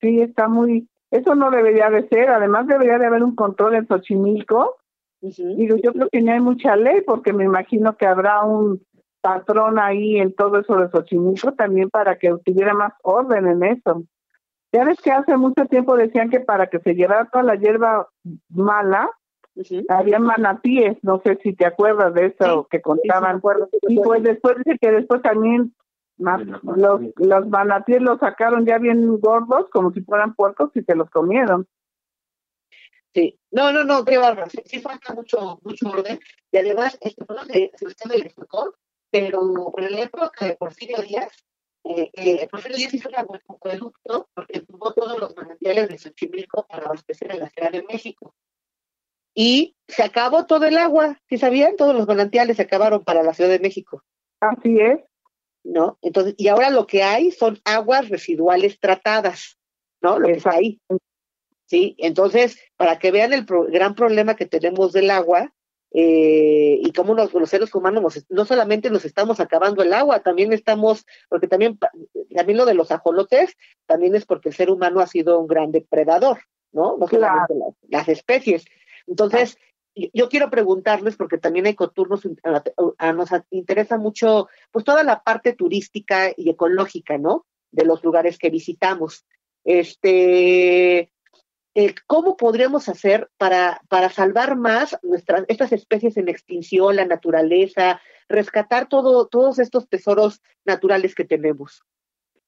Speaker 5: Sí, está muy, eso no debería de ser, además debería de haber un control en Xochimilco Digo, yo creo que no hay mucha ley porque me imagino que habrá un patrón ahí en todo eso de Xochimilco también para que tuviera más orden en eso. Ya ves que hace mucho tiempo decían que para que se llevara toda la hierba mala, había manatíes, no sé si te acuerdas de eso que contaban. y pues después dice que después también los, los manatíes los sacaron ya bien gordos, como si fueran puercos y se los comieron.
Speaker 3: Sí, no, no, no, qué bárbaro. Sí, falta mucho, mucho orden. Y además, este, no sé si usted me lo explicó, pero por el época de Porfirio Díaz, eh, eh, Porfirio Díaz hizo un acueducto porque tuvo todos los manantiales de Xochimilco para abastecer a la Ciudad de México. Y se acabó todo el agua, si sabían, todos los manantiales se acabaron para la Ciudad de México.
Speaker 5: Así es.
Speaker 3: ¿No? Entonces, y ahora lo que hay son aguas residuales tratadas, ¿no? Lo que está ahí. ¿sí? Entonces, para que vean el gran problema que tenemos del agua eh, y cómo los seres humanos no solamente nos estamos acabando el agua, también estamos, porque también, también lo de los ajolotes, también es porque el ser humano ha sido un gran depredador, ¿no? No solamente las, especies. Entonces, yo quiero preguntarles, porque también Ecotour nos, nos interesa mucho, pues toda la parte turística y ecológica, ¿no? De los lugares que visitamos. Este, eh, cómo podríamos hacer para, para salvar más nuestras, estas especies en extinción, la naturaleza, rescatar todo, todos estos tesoros naturales que tenemos.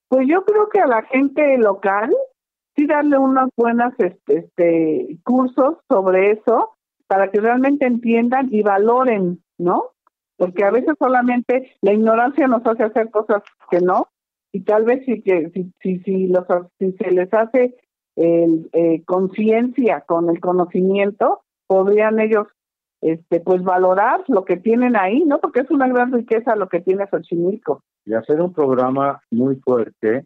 Speaker 5: Pues yo creo que a la gente local sí darle unos buenos este, este, cursos sobre eso para que realmente entiendan y valoren, ¿no? Porque a veces solamente la ignorancia nos hace hacer cosas que no, y tal vez si, si, si, si, los, si se les hace eh, conciencia, con el conocimiento, podrían ellos este pues valorar lo que tienen ahí, ¿no? Porque es una gran riqueza lo que tiene Xochimilco.
Speaker 4: Y hacer un programa muy fuerte,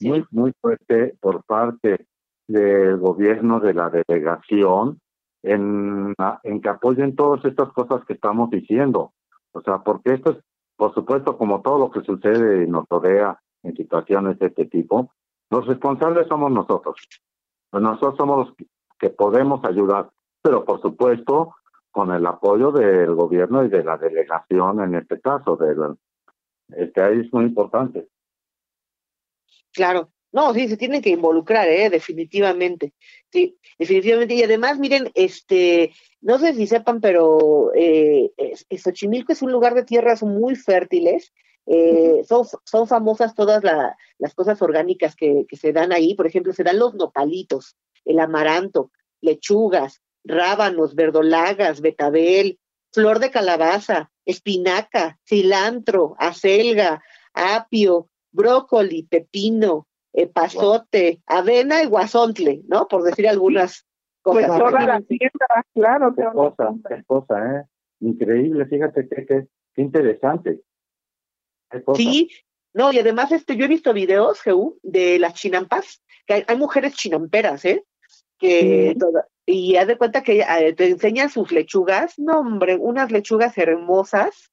Speaker 4: muy, muy fuerte por parte del gobierno, de la delegación, en, en que apoyen todas estas cosas que estamos diciendo. O sea, porque esto es, por supuesto, como todo lo que sucede y nos rodea en situaciones de este tipo, los responsables somos nosotros. Pues nosotros somos los que podemos ayudar, pero por supuesto con el apoyo del gobierno y de la delegación en este caso. De este ahí es muy importante.
Speaker 3: Claro, no, sí, se tienen que involucrar, ¿eh? definitivamente. Sí, definitivamente. Y además, miren, este, no sé si sepan, pero eh, Xochimilco es un lugar de tierras muy fértiles eh, son, son famosas todas las cosas orgánicas que, se dan ahí. Por ejemplo, se dan los nopalitos, el amaranto, lechugas, rábanos, verdolagas, betabel, flor de calabaza, espinaca, cilantro, acelga, apio, brócoli, pepino, eh, pasote, avena y guasontle, ¿no? Por decir algunas
Speaker 5: pues cosas. Pues toda la tierra, claro.
Speaker 4: Qué cosa, qué cosa, ¿eh? Increíble, fíjate qué, qué interesante.
Speaker 3: Sí, no, y además este, yo he visto videos, Jeú, de las chinampas, que hay, mujeres chinamperas, ¿eh? Que y haz de cuenta que eh, te enseñan sus lechugas, no hombre, unas lechugas hermosas,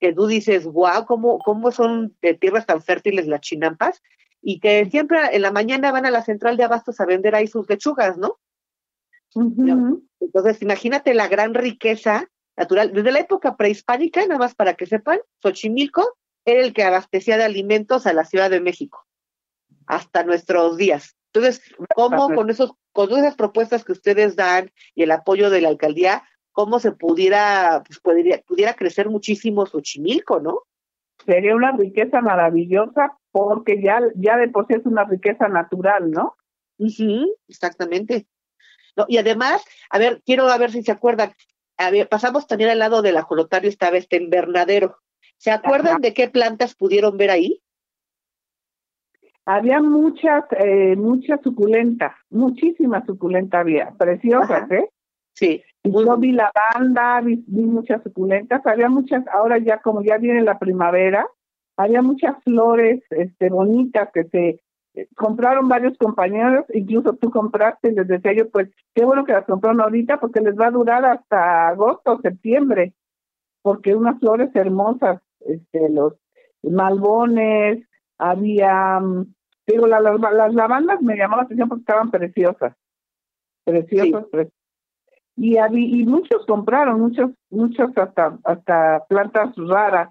Speaker 3: que tú dices, wow, ¿cómo, cómo son de tierras tan fértiles las chinampas? y que siempre en la mañana van a la central de abastos a vender ahí sus lechugas, ¿no? Entonces, imagínate la gran riqueza natural. Desde la época prehispánica, nada más para que sepan, Xochimilco era el que abastecía de alimentos a la Ciudad de México hasta nuestros días. Entonces, ¿cómo con esos, con esas propuestas que ustedes dan y el apoyo de la alcaldía, cómo se pudiera, pues, pudiera crecer muchísimo Xochimilco, ¿no?
Speaker 5: Sería una riqueza maravillosa porque ya, ya de por sí es una riqueza natural, ¿no?
Speaker 3: Sí, exactamente. No, y además, a ver, quiero a ver si se acuerdan, a ver, pasamos también al lado del ajolotario esta vez en invernadero. ¿Se acuerdan de qué plantas pudieron ver ahí?
Speaker 5: Había muchas, eh, muchas suculentas, muchísimas suculentas había, preciosas, ¿eh?
Speaker 3: Sí.
Speaker 5: Yo vi lavanda, vi, vi muchas suculentas, había muchas, ahora ya como ya viene la primavera, había muchas flores este, bonitas que se eh, compraron varios compañeros, incluso tú compraste, y les decía yo, pues qué bueno que las compraron ahorita porque les va a durar hasta agosto o septiembre, porque unas flores hermosas, este, los malbones, había, mm, digo, las, las lavandas me llamó la atención porque estaban preciosas, preciosas, preciosas. Y, había, y muchos compraron, muchos, muchos hasta, hasta plantas raras,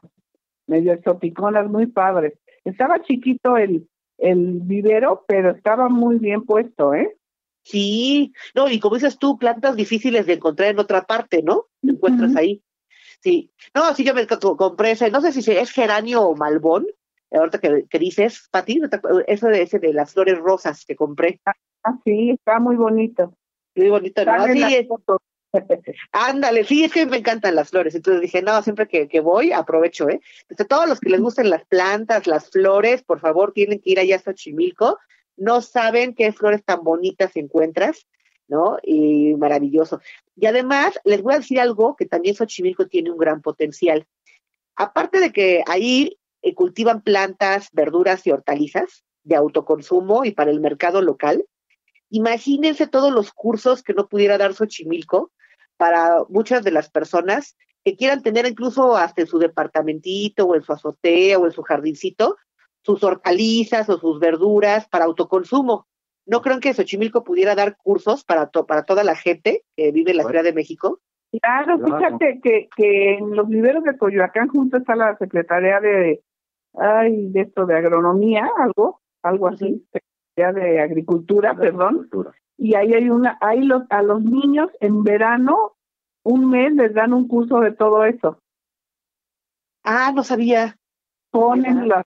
Speaker 5: medio exoticonas, muy padres. Estaba chiquito el, el vivero, pero estaba muy bien puesto, ¿eh?
Speaker 3: Sí, no, y como dices tú, plantas difíciles de encontrar en otra parte, ¿no? encuentras ahí. Sí, no, sí, yo me compré ese, no sé si es geranio o malbón, ahorita que, que dices, Pati, eso de ese de las flores rosas que compré.
Speaker 5: Ah, sí, está muy bonito.
Speaker 3: Muy bonito, ¿no? Sí, Ándale, sí, es que me encantan las flores. Entonces dije, no, siempre que, que voy, aprovecho, ¿eh? Entonces, todos los que les gusten las plantas, las flores, por favor, tienen que ir allá a Xochimilco. No saben qué flores tan bonitas encuentras, ¿no? Y maravilloso. Y además, les voy a decir algo que también Xochimilco tiene un gran potencial. Aparte de que ahí eh, cultivan plantas, verduras y hortalizas de autoconsumo y para el mercado local, imagínense todos los cursos que no pudiera dar Xochimilco para muchas de las personas que quieran tener incluso hasta en su departamentito o en su azotea o en su jardincito sus hortalizas o sus verduras para autoconsumo. ¿No creen que Xochimilco pudiera dar cursos para, para toda la gente que vive en la Ciudad de México?
Speaker 5: Claro, fíjate que, que en los viveros de Coyoacán junto está la Secretaría de, ay, de esto de agronomía, algo, algo así, Secretaría de Agricultura, perdón, y ahí hay una, ahí los, a los niños en verano, un mes les dan un curso de todo eso.
Speaker 3: Ah, no sabía.
Speaker 5: Ponen las,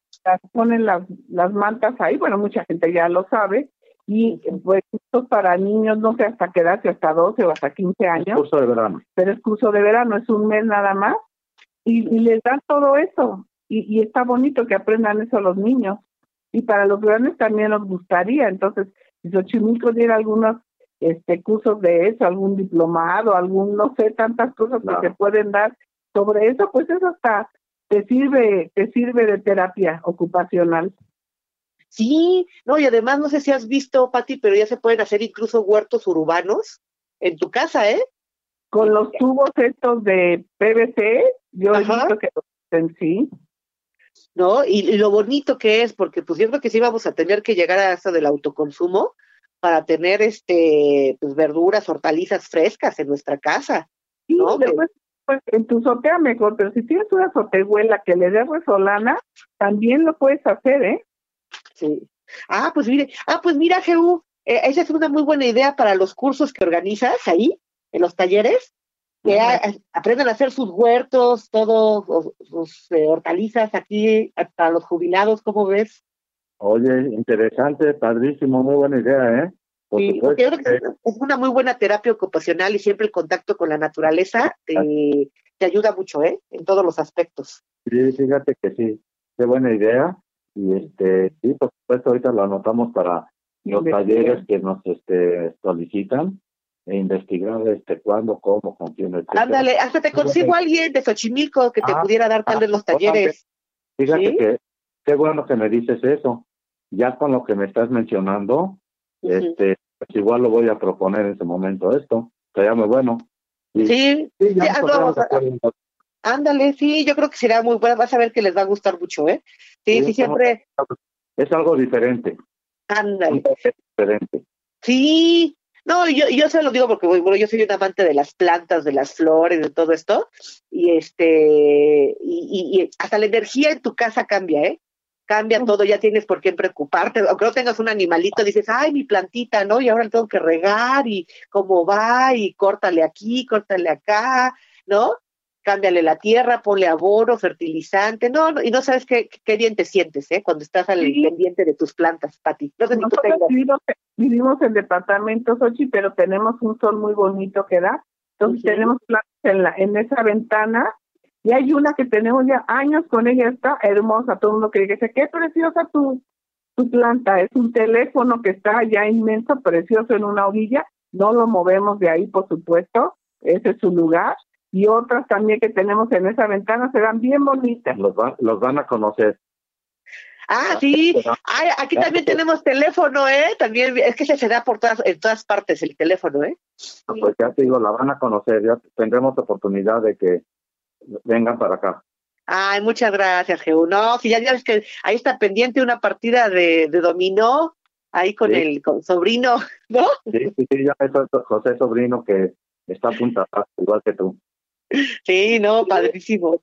Speaker 5: ponen las, las mantas ahí, bueno, mucha gente ya lo sabe, y pues esto para niños, no sé hasta qué edad, si hasta 12 o hasta 15 años.
Speaker 4: curso de verano.
Speaker 5: Pero es curso de verano, es un mes nada más, y, y les dan todo eso, y, y está bonito que aprendan eso los niños. Y para los grandes también nos gustaría, entonces si Xochimilco diera algunos este, cursos de eso, algún diplomado, algún, no sé, tantas cosas que se pueden dar sobre eso, pues eso hasta te sirve, te sirve de terapia ocupacional.
Speaker 3: Sí, no, y además no sé si has visto, Pati, pero ya se pueden hacer incluso huertos urbanos en tu casa, ¿eh?
Speaker 5: Con los tubos estos de PVC, yo he visto que en sí.
Speaker 3: ¿no? Y, lo bonito que es, porque pues yo creo que sí vamos a tener que llegar a eso del autoconsumo para tener este pues verduras, hortalizas frescas en nuestra casa. ¿no?
Speaker 5: después, pues en tu azotea mejor, pero si tienes una azotehuela que le dé resolana, también lo puedes hacer, ¿eh?
Speaker 3: Sí. Ah, pues mire, ah, pues mira, Jehu, eh, esa es una muy buena idea para los cursos que organizas ahí, en los talleres que aprendan a hacer sus huertos, todos sus eh, hortalizas aquí para los jubilados, ¿cómo ves?
Speaker 4: Oye, interesante, padrísimo, muy buena idea, ¿eh?
Speaker 3: sí, porque yo creo que es una muy buena terapia ocupacional y siempre el contacto con la naturaleza te, te ayuda mucho, ¿eh? En todos los aspectos.
Speaker 4: Sí, fíjate que sí, qué buena idea. Y este, sí, por supuesto, ahorita lo anotamos para los talleres que nos este, solicitan e investigar este cuándo, cómo, con quién.
Speaker 3: Ándale, hasta te consigo a alguien de Xochimilco que te ah, pudiera dar tal vez los talleres.
Speaker 4: Fíjate que qué bueno que me dices eso. Ya con lo que me estás mencionando, este, pues igual lo voy a proponer en ese momento esto. Sería muy bueno.
Speaker 3: sí, sí, ándale, sí, yo creo que será muy bueno. Vas a ver que les va a gustar mucho, ¿eh? Sí, sí, siempre.
Speaker 4: es algo diferente.
Speaker 3: Ándale.
Speaker 4: Diferente.
Speaker 3: Sí, no, yo, yo se lo digo porque bueno, yo soy un amante de las plantas, de las flores, de todo esto, y este, y, y hasta la energía en tu casa cambia, ¿eh? Cambia todo, ya tienes por qué preocuparte, aunque no tengas un animalito, dices, ay, mi plantita, ¿no? Y ahora tengo que regar, y cómo va, y córtale aquí, córtale acá, ¿no? Cámbiale la tierra, ponle abono, fertilizante, no, no y no sabes qué, qué, bien te sientes, ¿eh? Cuando estás al sí. pendiente de tus plantas, Pati. No sé
Speaker 5: Nosotros vivimos, vivimos, en departamentos, Ochi, pero tenemos un sol muy bonito que da, entonces tenemos plantas en, la, en esa ventana, y hay una que tenemos ya años con ella, está hermosa, todo el mundo cree que dice, qué preciosa tu, tu planta, es un teléfono que está ya inmenso, precioso en una orilla, no lo movemos de ahí, por supuesto, ese es su lugar, y otras también que tenemos en esa ventana serán bien bonitas.
Speaker 4: Los, va, los van a conocer.
Speaker 3: Ah, sí. Ay, aquí también tenemos teléfono, ¿eh? También es que se da por todas, en todas partes el teléfono, ¿eh?
Speaker 4: Pues ya te digo, la van a conocer, ya tendremos oportunidad de que vengan para acá.
Speaker 3: Ay, muchas gracias, Geu. No, si ya, ya ves que ahí está pendiente una partida de, de dominó, ahí con sí. el con sobrino, ¿no?
Speaker 4: Sí, sí, sí, ya es José Sobrino que está apuntado igual que tú.
Speaker 3: Sí, no, padrísimo.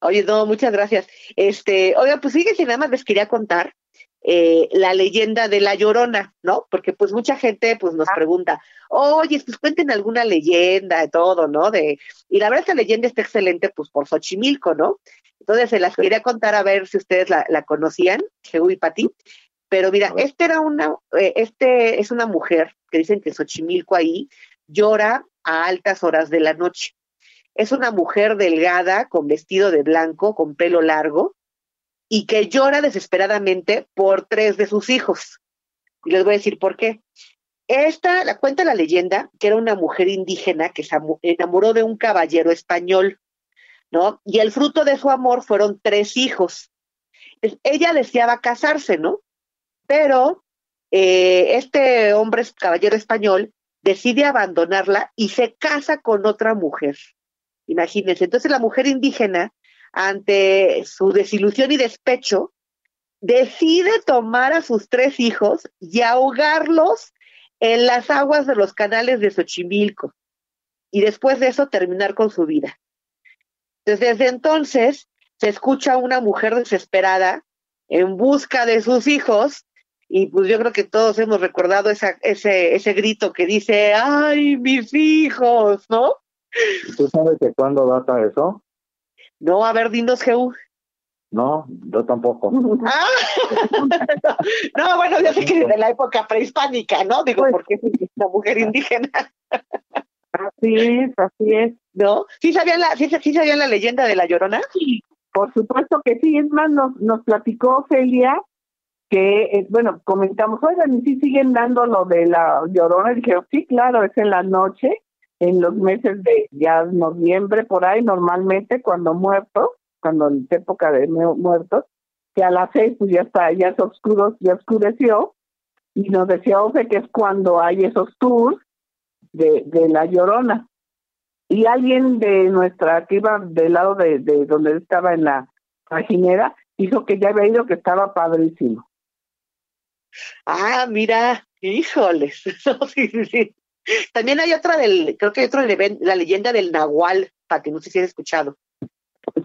Speaker 3: Oye, no, muchas gracias. Este, oiga, pues fíjense, nada más les quería contar eh, la leyenda de la Llorona, ¿no? Porque pues mucha gente pues nos pregunta, oye, pues cuenten alguna leyenda de todo, ¿no? De, y la verdad esta leyenda está excelente pues por Xochimilco, ¿no? Entonces se las quería contar a ver si ustedes la, la conocían, Jehu y Pati. Pero mira, este era una, eh, este es una mujer que dicen que Xochimilco ahí llora a altas horas de la noche. Es una mujer delgada, con vestido de blanco, con pelo largo, y que llora desesperadamente por tres de sus hijos. Y les voy a decir por qué. Esta, la cuenta la leyenda, que era una mujer indígena que se enamoró de un caballero español, ¿no? Y el fruto de su amor fueron tres hijos. Ella deseaba casarse, ¿no? Pero eh, este hombre, caballero español, decide abandonarla y se casa con otra mujer. Imagínense. Entonces la mujer indígena, ante su desilusión y despecho, decide tomar a sus tres hijos y ahogarlos en las aguas de los canales de Xochimilco. Y después de eso terminar con su vida. Desde entonces se escucha una mujer desesperada en busca de sus hijos y pues yo creo que todos hemos recordado ese, ese grito que dice, ay, mis hijos, ¿no?
Speaker 4: ¿Tú sabes de cuándo data eso?
Speaker 3: No, a ver, dinos, Jehu.
Speaker 4: No, yo tampoco.
Speaker 3: Ah, no, bueno, yo sé que de la época prehispánica, ¿no? Digo, porque es una mujer indígena.
Speaker 5: Así es, así es.
Speaker 3: ¿No? ¿Sí sabían la, sí, sí sabían la leyenda de la Llorona?
Speaker 5: Sí, por supuesto que sí. Es más, nos, nos platicó Celia que, eh, bueno, comentamos, oigan, ¿y si siguen dando lo de la Llorona? Y dijeron, sí, claro, es en la noche, en los meses de ya noviembre, por ahí, normalmente, cuando muertos, cuando es época de muertos, que a las seis pues ya está, ya es oscuro, ya oscureció, y nos decía Ofe que es cuando hay esos tours de, de la Llorona. Y alguien de nuestra, que iba del lado de, de donde estaba en la trajinera, dijo que ya había ido, que estaba padrísimo.
Speaker 3: Ah, mira, híjoles. sí, sí. También hay otra del, creo que hay otra la leyenda del Nahual, Pati, no sé si has escuchado.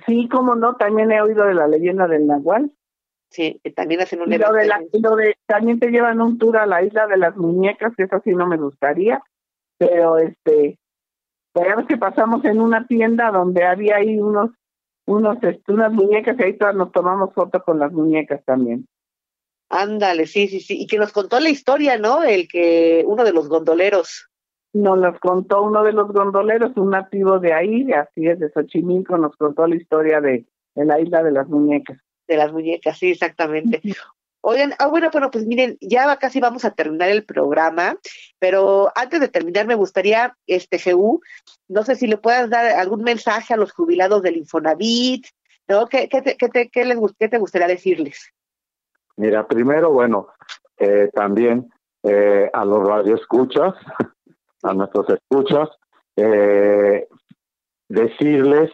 Speaker 5: Sí, cómo no, también he oído de la leyenda del Nahual.
Speaker 3: Sí, también hacen un
Speaker 5: y lo de la, lo de, también te llevan un tour a la isla de las muñecas, que eso sí no me gustaría, pero este, ves que pasamos en una tienda donde había ahí unos, unos, este, unas muñecas y ahí todas nos tomamos fotos con las muñecas también.
Speaker 3: Ándale, sí, sí, sí, y que nos contó la historia, ¿no? El que, uno de los gondoleros.
Speaker 5: Nos los contó uno de los gondoleros, un nativo de ahí, así es, de Xochimilco, nos contó la historia de, de la isla de las muñecas.
Speaker 3: De las muñecas, sí, exactamente. Oigan, ah, bueno, bueno, pues miren, ya casi vamos a terminar el programa, pero antes de terminar me gustaría, este, Jeú, no sé si le puedas dar algún mensaje a los jubilados del Infonavit, ¿no? ¿Qué, qué, te, qué, te, qué, les, qué te gustaría decirles?
Speaker 4: Mira, primero, bueno, eh, también eh, a los radioescuchas, a nuestros escuchas, eh, decirles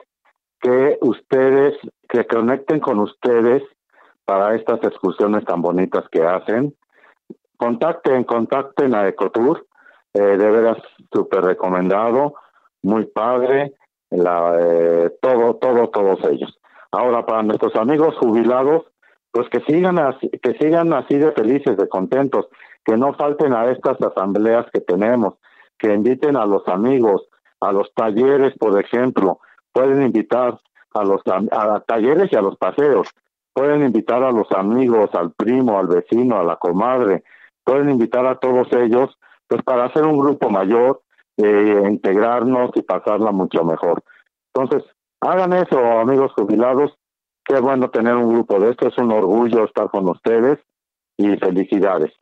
Speaker 4: que ustedes, que conecten con ustedes para estas excursiones tan bonitas que hacen. Contacten, contacten a Ecotour, eh, de veras súper recomendado, muy padre, la, eh, todo, todo, todos ellos. Ahora, para nuestros amigos jubilados, pues que sigan así, que sigan así de felices, de contentos, que no falten a estas asambleas que tenemos, que inviten a los amigos, a los talleres, por ejemplo, pueden invitar a los a talleres y a los paseos, pueden invitar a los amigos, al primo, al vecino, a la comadre, pueden invitar a todos ellos, pues para hacer un grupo mayor, eh, integrarnos y pasarla mucho mejor. Entonces, hagan eso, amigos jubilados, qué bueno tener un grupo de esto, es un orgullo estar con ustedes y felicidades.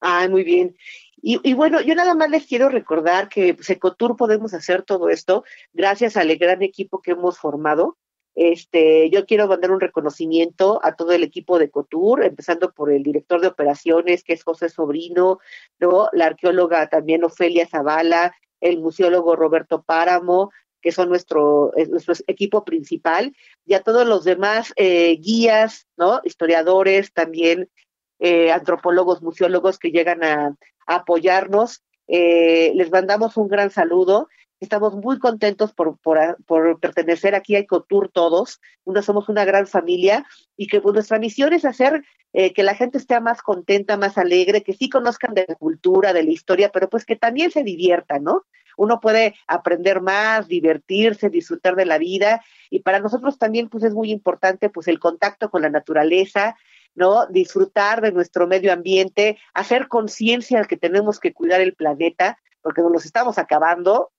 Speaker 3: Ah, muy bien. Y, bueno, yo nada más les quiero recordar que Secotur podemos hacer todo esto gracias al gran equipo que hemos formado. Este, yo quiero mandar un reconocimiento a todo el equipo de Cotur, empezando por el director de operaciones, que es José Sobrino, ¿no? la arqueóloga también Ofelia Zavala, el museólogo Roberto Páramo, que son nuestro, nuestro equipo principal, y a todos los demás eh, guías, ¿no? historiadores, también eh, antropólogos, museólogos que llegan a, apoyarnos. Eh, les mandamos un gran saludo. Estamos muy contentos por, por, pertenecer aquí a Ecotour todos. Una, somos una gran familia y que pues, nuestra misión es hacer eh, que la gente esté más contenta, más alegre, que sí conozcan de la cultura, de la historia, pero pues que también se diviertan, ¿no? Uno puede aprender más, divertirse, disfrutar de la vida y para nosotros también pues es muy importante pues el contacto con la naturaleza, ¿no? Disfrutar de nuestro medio ambiente, hacer conciencia de que tenemos que cuidar el planeta, porque nos estamos acabando.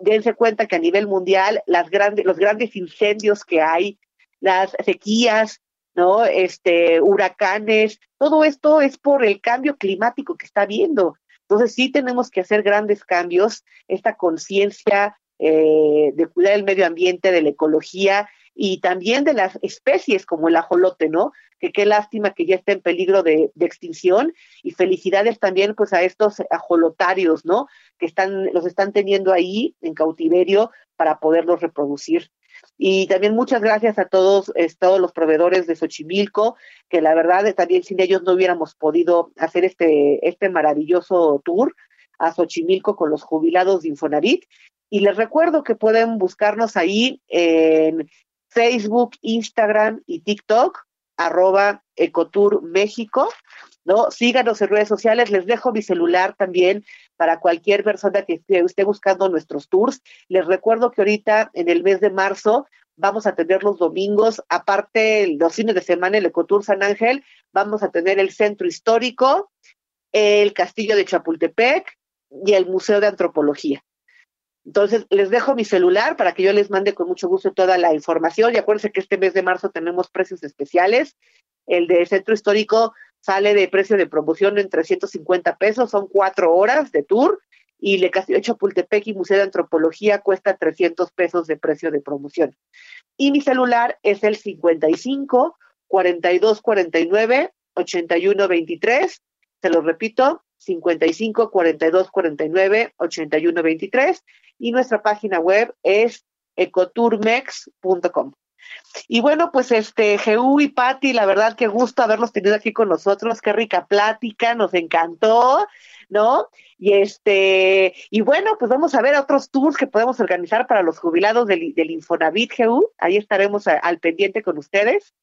Speaker 3: Dense cuenta que a nivel mundial las grandes, los grandes incendios que hay, las sequías, ¿no? Este, huracanes, todo esto es por el cambio climático que está habiendo. Entonces sí tenemos que hacer grandes cambios, esta conciencia eh, de cuidar el medio ambiente, de la ecología y también de las especies como el ajolote, ¿no? Que qué lástima que ya esté en peligro de, extinción y felicidades también pues a estos ajolotarios, ¿no? Que están, los están teniendo ahí en cautiverio para poderlos reproducir. Y también muchas gracias a todos, todos los proveedores de Xochimilco, que la verdad también sin ellos no hubiéramos podido hacer este, este maravilloso tour a Xochimilco con los jubilados de Infonavit. Y les recuerdo que pueden buscarnos ahí en Facebook, Instagram y TikTok, arroba Ecotour México, ¿no? Síganos en redes sociales, les dejo mi celular también para cualquier persona que esté buscando nuestros tours. Les recuerdo que ahorita en el mes de marzo vamos a tener los domingos, aparte los fines de semana, el Ecotour San Ángel, vamos a tener el centro histórico, el castillo de Chapultepec y el Museo de Antropología. Entonces, les dejo mi celular para que yo les mande con mucho gusto toda la información. Y acuérdense que este mes de marzo tenemos precios especiales. El de Centro Histórico sale de precio de promoción en 350 pesos, son cuatro horas de tour. Y el Castillo de Chapultepec y Museo de Antropología cuesta 300 pesos de precio de promoción. Y mi celular es el 55 42 49 81 23. Se lo repito, 55 42 49 81 23 y nuestra página web es ecoturmex.com. Y bueno, pues este, Jeú y Patti, la verdad que gusto haberlos tenido aquí con nosotros, qué rica plática, nos encantó, ¿no? Y este, y bueno, pues vamos a ver otros tours que podemos organizar para los jubilados del, del Infonavit, Jeú, ahí estaremos al pendiente con ustedes.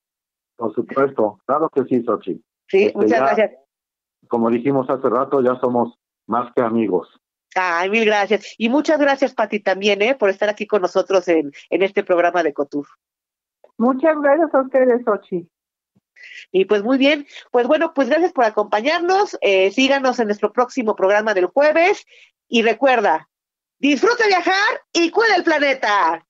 Speaker 4: Por supuesto, claro que sí, Sochi.
Speaker 3: Sí, este, muchas gracias.
Speaker 4: Como dijimos hace rato, ya somos más que amigos.
Speaker 3: Ay, mil gracias. Y muchas gracias, Pati, también, ¿eh? por estar aquí con nosotros en, en este programa de Cotur.
Speaker 5: Muchas gracias a ustedes, Ochi.
Speaker 3: Y pues muy bien, pues bueno, pues gracias por acompañarnos. Eh, síganos en nuestro próximo programa del jueves. Y recuerda, disfruta viajar y cuida el planeta.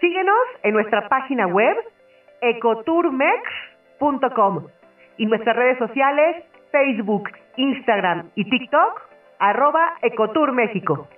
Speaker 2: Síguenos en nuestra página web ecotourmex.com y nuestras redes sociales, Facebook, Instagram y TikTok, arroba Ecotour México.